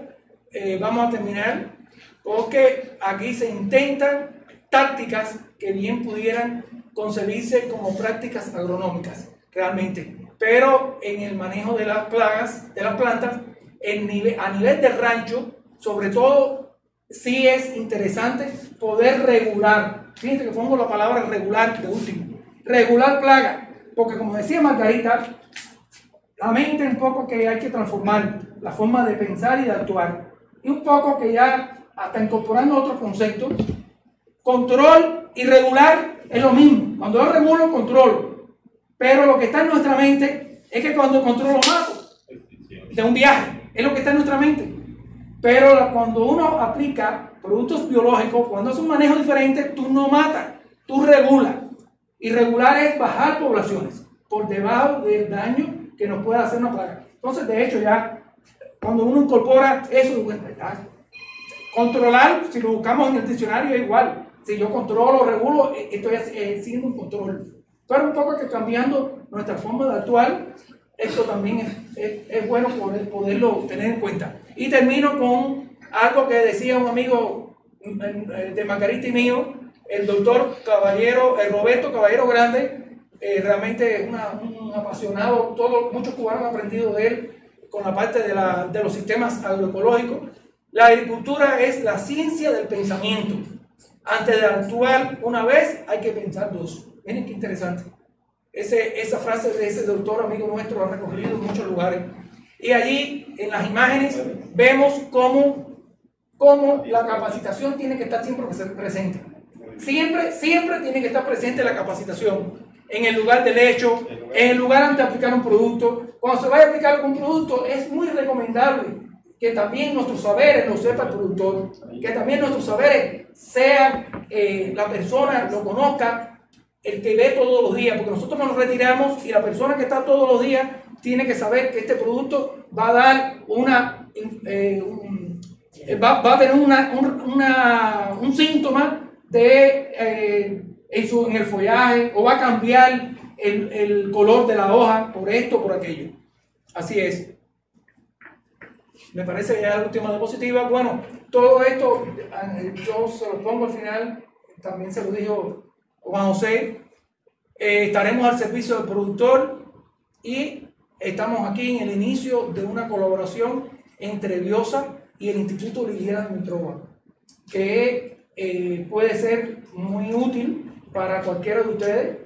eh, vamos a terminar porque aquí se intentan tácticas que bien pudieran concebirse como prácticas agronómicas, realmente. Pero en el manejo de las plagas, de las plantas, a nivel del rancho, sobre todo, sí es interesante poder regular. Fíjense que pongo la palabra regular de último. Regular plaga. Porque como decía Margarita, la mente un poco que hay que transformar la forma de pensar y de actuar. Y un poco que ya, hasta incorporando otros conceptos, control y regular es lo mismo. Cuando yo regulo, controlo. Pero lo que está en nuestra mente es que cuando controlo mato de un viaje. Es lo que está en nuestra mente. Pero cuando uno aplica productos biológicos, cuando es un manejo diferente, tú no matas, tú regulas. Y regular es bajar poblaciones por debajo del daño que nos pueda hacer una plaga. Entonces, de hecho, ya cuando uno incorpora eso, controlar, si lo buscamos en el diccionario, es igual. Si yo controlo, regulo, eh, estoy haciendo un control. Pero un poco que cambiando nuestra forma de actuar, esto también es, es, bueno poder, poderlo tener en cuenta. Y termino con algo que decía un amigo eh, de Margarita y mío, el doctor Caballero, el Roberto Caballero Grande, eh, realmente una, un apasionado, todo, muchos cubanos han aprendido de él con la parte de, la, de los sistemas agroecológicos. La agricultura es la ciencia del pensamiento. Antes de actuar una vez, hay que pensar dos. Miren qué interesante. Ese, esa frase de ese doctor amigo nuestro ha recogido en muchos lugares. Y allí, en las imágenes, vemos cómo, cómo la capacitación tiene que estar siempre presente. Siempre, siempre tiene que estar presente la capacitación. En el lugar del hecho, en el lugar antes de aplicar un producto. Cuando se vaya a aplicar un producto, es muy recomendable que también nuestros saberes lo sepa el productor, que también nuestros saberes sean eh, la persona, lo conozca, el que ve todos los días, porque nosotros nos retiramos y la persona que está todos los días tiene que saber que este producto va a dar una, eh, un, eh, va, va, a tener una, un, una, un síntoma de, eh, en, su, en, el follaje o va a cambiar el, el color de la hoja por esto, por aquello. Así es. Me parece ya la última diapositiva. Bueno, todo esto yo se lo pongo al final, también se lo dijo Juan José, eh, estaremos al servicio del productor y estamos aquí en el inicio de una colaboración entre Biosa y el Instituto Liliana Mitrova, que eh, puede ser muy útil para cualquiera de ustedes.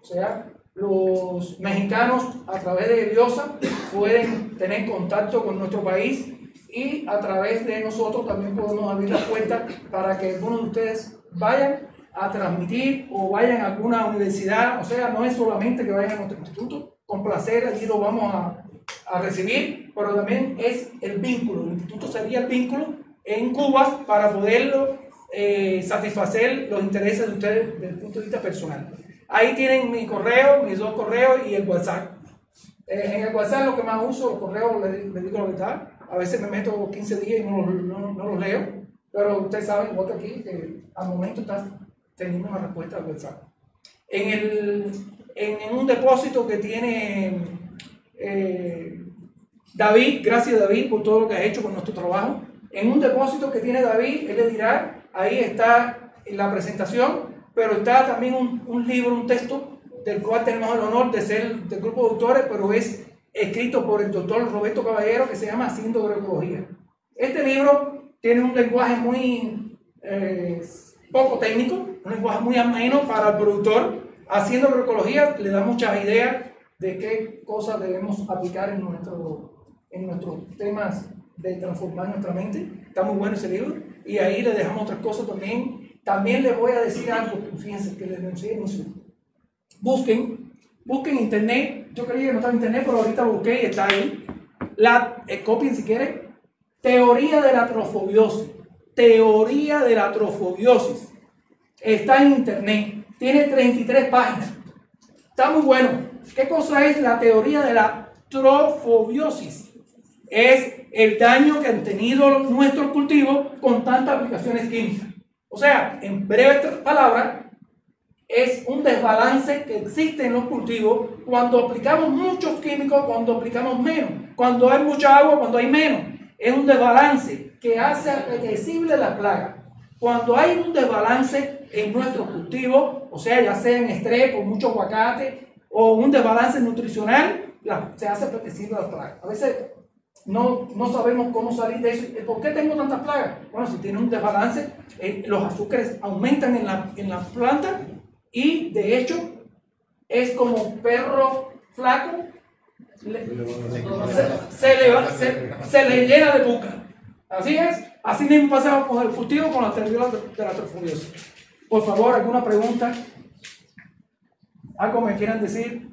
O sea, los mexicanos a través de Biosa pueden tener contacto con nuestro país y a través de nosotros también podemos abrir la puerta para que algunos de ustedes vayan a transmitir o vayan a alguna universidad, o sea, no es solamente que vayan a nuestro instituto, con placer allí lo vamos a, a recibir, pero también es el vínculo, el instituto sería el vínculo en Cuba para poderlo eh, satisfacer los intereses de ustedes desde el punto de vista personal. Ahí tienen mi correo, mis dos correos y el WhatsApp. Eh, en el WhatsApp lo que más uso, los correos, le, digo la verdad, a veces me meto 15 días y no, no, no los leo, pero ustedes saben, que aquí, que al momento está teniendo una respuesta al WhatsApp. En, el, en, un depósito que tiene eh, David, gracias David por todo lo que ha hecho con nuestro trabajo, en un depósito que tiene David, él le dirá, ahí está la presentación, pero está también un, un libro, un texto, del cual tenemos el honor de ser del grupo de autores, pero es escrito por el doctor Roberto Caballero, que se llama Haciendo Agroecología. Este libro tiene un lenguaje muy eh, poco técnico, un lenguaje muy ameno para el productor. Haciendo agroecología le da muchas ideas de qué cosas debemos aplicar en, nuestro, en nuestros temas de transformar nuestra mente. Está muy bueno ese libro. Y ahí le dejamos otras cosas también. También les voy a decir algo, fíjense que les denuncié Busquen, busquen internet. Yo creía que no estaba en internet, pero ahorita busqué y está ahí. La, eh, copien si quieren. Teoría de la trofobiosis teoría de la trofobiosis. Está en internet. Tiene 33 páginas. Está muy bueno. ¿Qué cosa es la teoría de la trofobiosis? Es el daño que han tenido nuestros cultivos con tantas aplicaciones químicas. O sea, en breves palabras, es un desbalance que existe en los cultivos cuando aplicamos muchos químicos, cuando aplicamos menos, cuando hay mucha agua, cuando hay menos. Es un desbalance que hace apetecible la plaga. Cuando hay un desbalance en nuestro cultivo, o sea, ya sea en estrés mucho aguacate o un desbalance nutricional, se hace apetecible la plaga. A veces no, no sabemos cómo salir de eso. ¿Por qué tengo tantas plagas? Bueno, si tiene un desbalance, eh, los azúcares aumentan en la, en la planta y de hecho es como un perro flaco, se, le, se- le llena de boca. Así es, así mismo pasaba con el cultivo con la terrible de la trofobiosis. Por favor, ¿alguna pregunta? ¿Algo me quieran decir?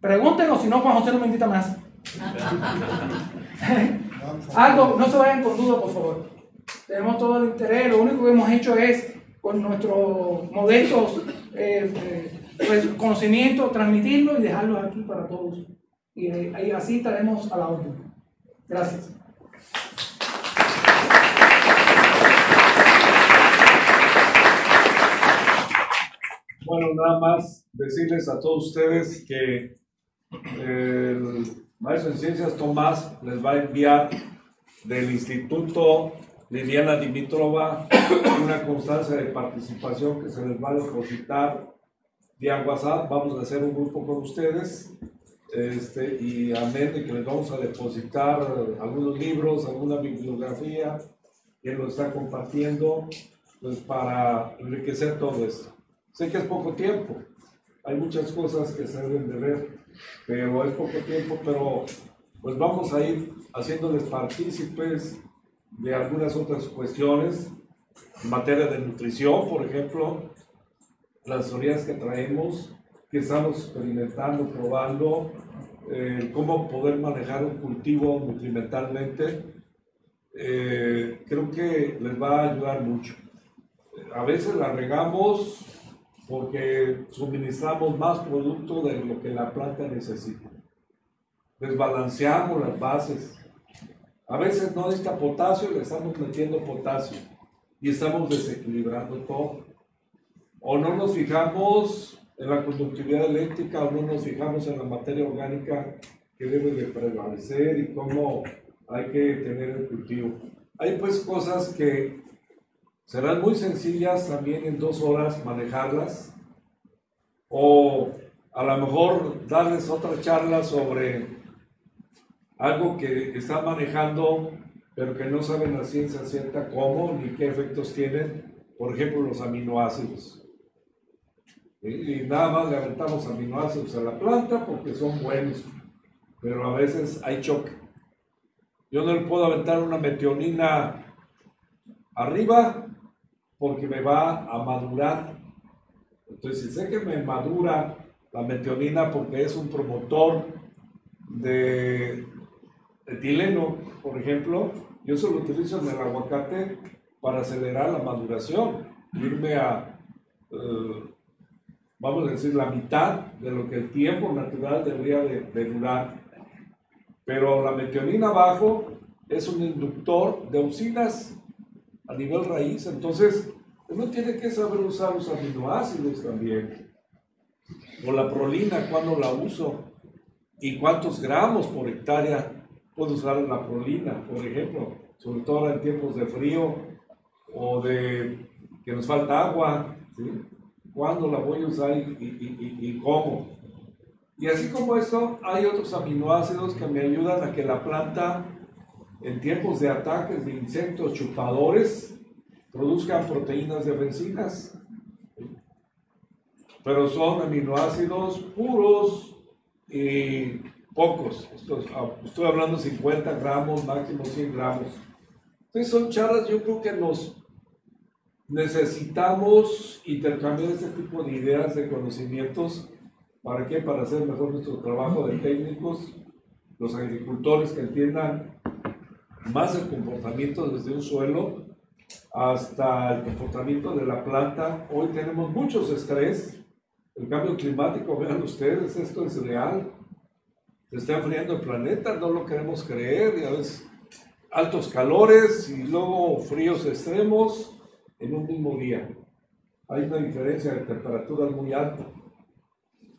Pregúntenos, si no, Juan José no me invita más. Algo, no se vayan con duda, por favor. Tenemos todo el interés, lo único que hemos hecho es, con nuestros modestos eh, eh, pues, conocimientos, transmitirlo y dejarlo aquí para todos. Y eh, así estaremos a la orden. Gracias. Bueno, nada más decirles a todos ustedes que el maestro en ciencias Tomás les va a enviar del Instituto Liliana Dimitrova una constancia de participación que se les va a depositar vía WhatsApp. Vamos a hacer un grupo con ustedes este, y amén de que les vamos a depositar algunos libros, alguna bibliografía que lo está compartiendo pues, para enriquecer todo esto. Sé que es poco tiempo, hay muchas cosas que se deben de ver, pero es poco tiempo, pero pues vamos a ir haciéndoles partícipes de algunas otras cuestiones en materia de nutrición, por ejemplo, las teorías que traemos, que estamos experimentando, probando, eh, cómo poder manejar un cultivo nutrimentalmente, eh, creo que les va a ayudar mucho. A veces la regamos porque suministramos más producto de lo que la planta necesita. Desbalanceamos las bases. A veces no necesita potasio y le estamos metiendo potasio y estamos desequilibrando todo. O no nos fijamos en la conductividad eléctrica o no nos fijamos en la materia orgánica que debe de prevalecer y cómo hay que tener el cultivo. Hay pues cosas que serán muy sencillas también en dos horas manejarlas o a lo mejor darles otra charla sobre algo que están manejando pero que no saben la ciencia cierta cómo ni qué efectos tienen, por ejemplo los aminoácidos. Y, y nada más le aventamos aminoácidos a la planta porque son buenos, pero a veces hay choque. Yo no le puedo aventar una metionina arriba porque me va a madurar. Entonces, si sé que me madura la metionina porque es un promotor de etileno, por ejemplo, yo solo utilizo en el aguacate para acelerar la maduración, irme a, eh, vamos a decir, la mitad de lo que el tiempo natural debería de, de durar. Pero la metionina abajo es un inductor de auxinas a nivel raíz, entonces uno tiene que saber usar los aminoácidos también. O la prolina, cuando la uso y cuántos gramos por hectárea puedo usar la prolina, por ejemplo, sobre todo ahora en tiempos de frío o de que nos falta agua, ¿sí? ¿Cuándo la voy a usar y, y- y- y cómo? Y así como esto, hay otros aminoácidos que me ayudan a que la planta, en tiempos de ataques de insectos chupadores, produzcan proteínas defensivas. Pero son aminoácidos puros y pocos. Esto es- ah, estoy hablando 50 gramos, máximo 100 gramos. Entonces son charlas, yo creo que nos necesitamos intercambiar este tipo de ideas, de conocimientos. ¿Para qué? Para hacer mejor nuestro trabajo de técnicos, los agricultores que entiendan más el comportamiento desde un suelo hasta el comportamiento de la planta. Hoy tenemos muchos estrés. El cambio climático, vean ustedes, esto es real. Está enfriando el planeta, no lo queremos creer. Ya ves, altos calores y luego fríos extremos en un mismo día. Hay una diferencia de temperaturas muy alta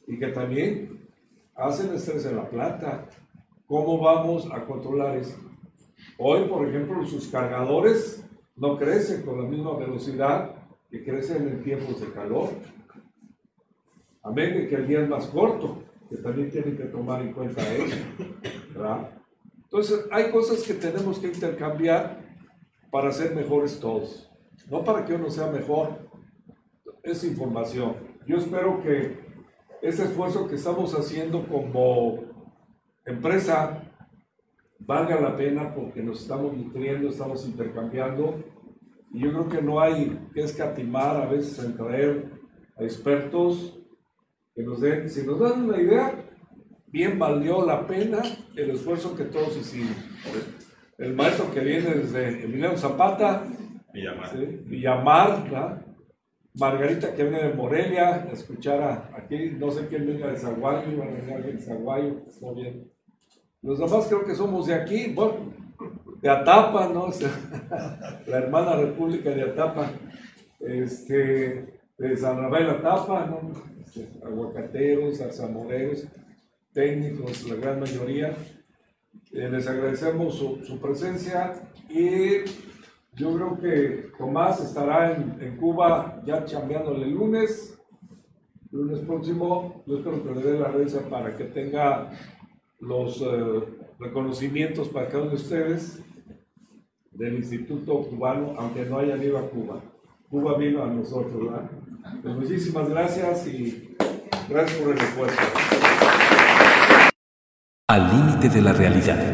y que también hacen estrés en la planta. ¿Cómo vamos a controlar eso? Hoy, por ejemplo, sus cargadores no crecen con la misma velocidad que crecen en tiempos de calor. Amén que el día es más corto, que también tienen que tomar en cuenta eso. ¿verdad? Entonces, hay cosas que tenemos que intercambiar para ser mejores todos. No para que uno sea mejor, es información. Yo espero que ese esfuerzo que estamos haciendo como empresa valga la pena porque nos estamos nutriendo, estamos intercambiando y yo creo que no hay que escatimar a veces en traer a expertos que nos den, si nos dan una idea, bien valió la pena el esfuerzo que todos hicimos. El maestro que viene desde Emiliano Zapata, Villamar, ¿sí? Villamar ¿verdad? Margarita que viene de Morelia, escuchar a, aquí, no sé quién venga de Zaguayo, iba a venir alguien de Zaguayo, está bien. Los demás creo que somos de aquí, bueno, de Atapa, ¿no? La hermana república de Atapa, este, de San Rafael Atapa, ¿no? Este, aguacateros, zarzamoreros, técnicos, la gran mayoría. Eh, les agradecemos su, presencia y yo creo que Tomás estará en, Cuba ya chambeándole el lunes. Lunes próximo, yo espero que le dé la reza para que tenga los eh, reconocimientos para cada uno de ustedes del Instituto Cubano, aunque no hayan ido a Cuba. Cuba vino a nosotros, ¿verdad? Pues muchísimas gracias y gracias por el esfuerzo. Al límite de la realidad.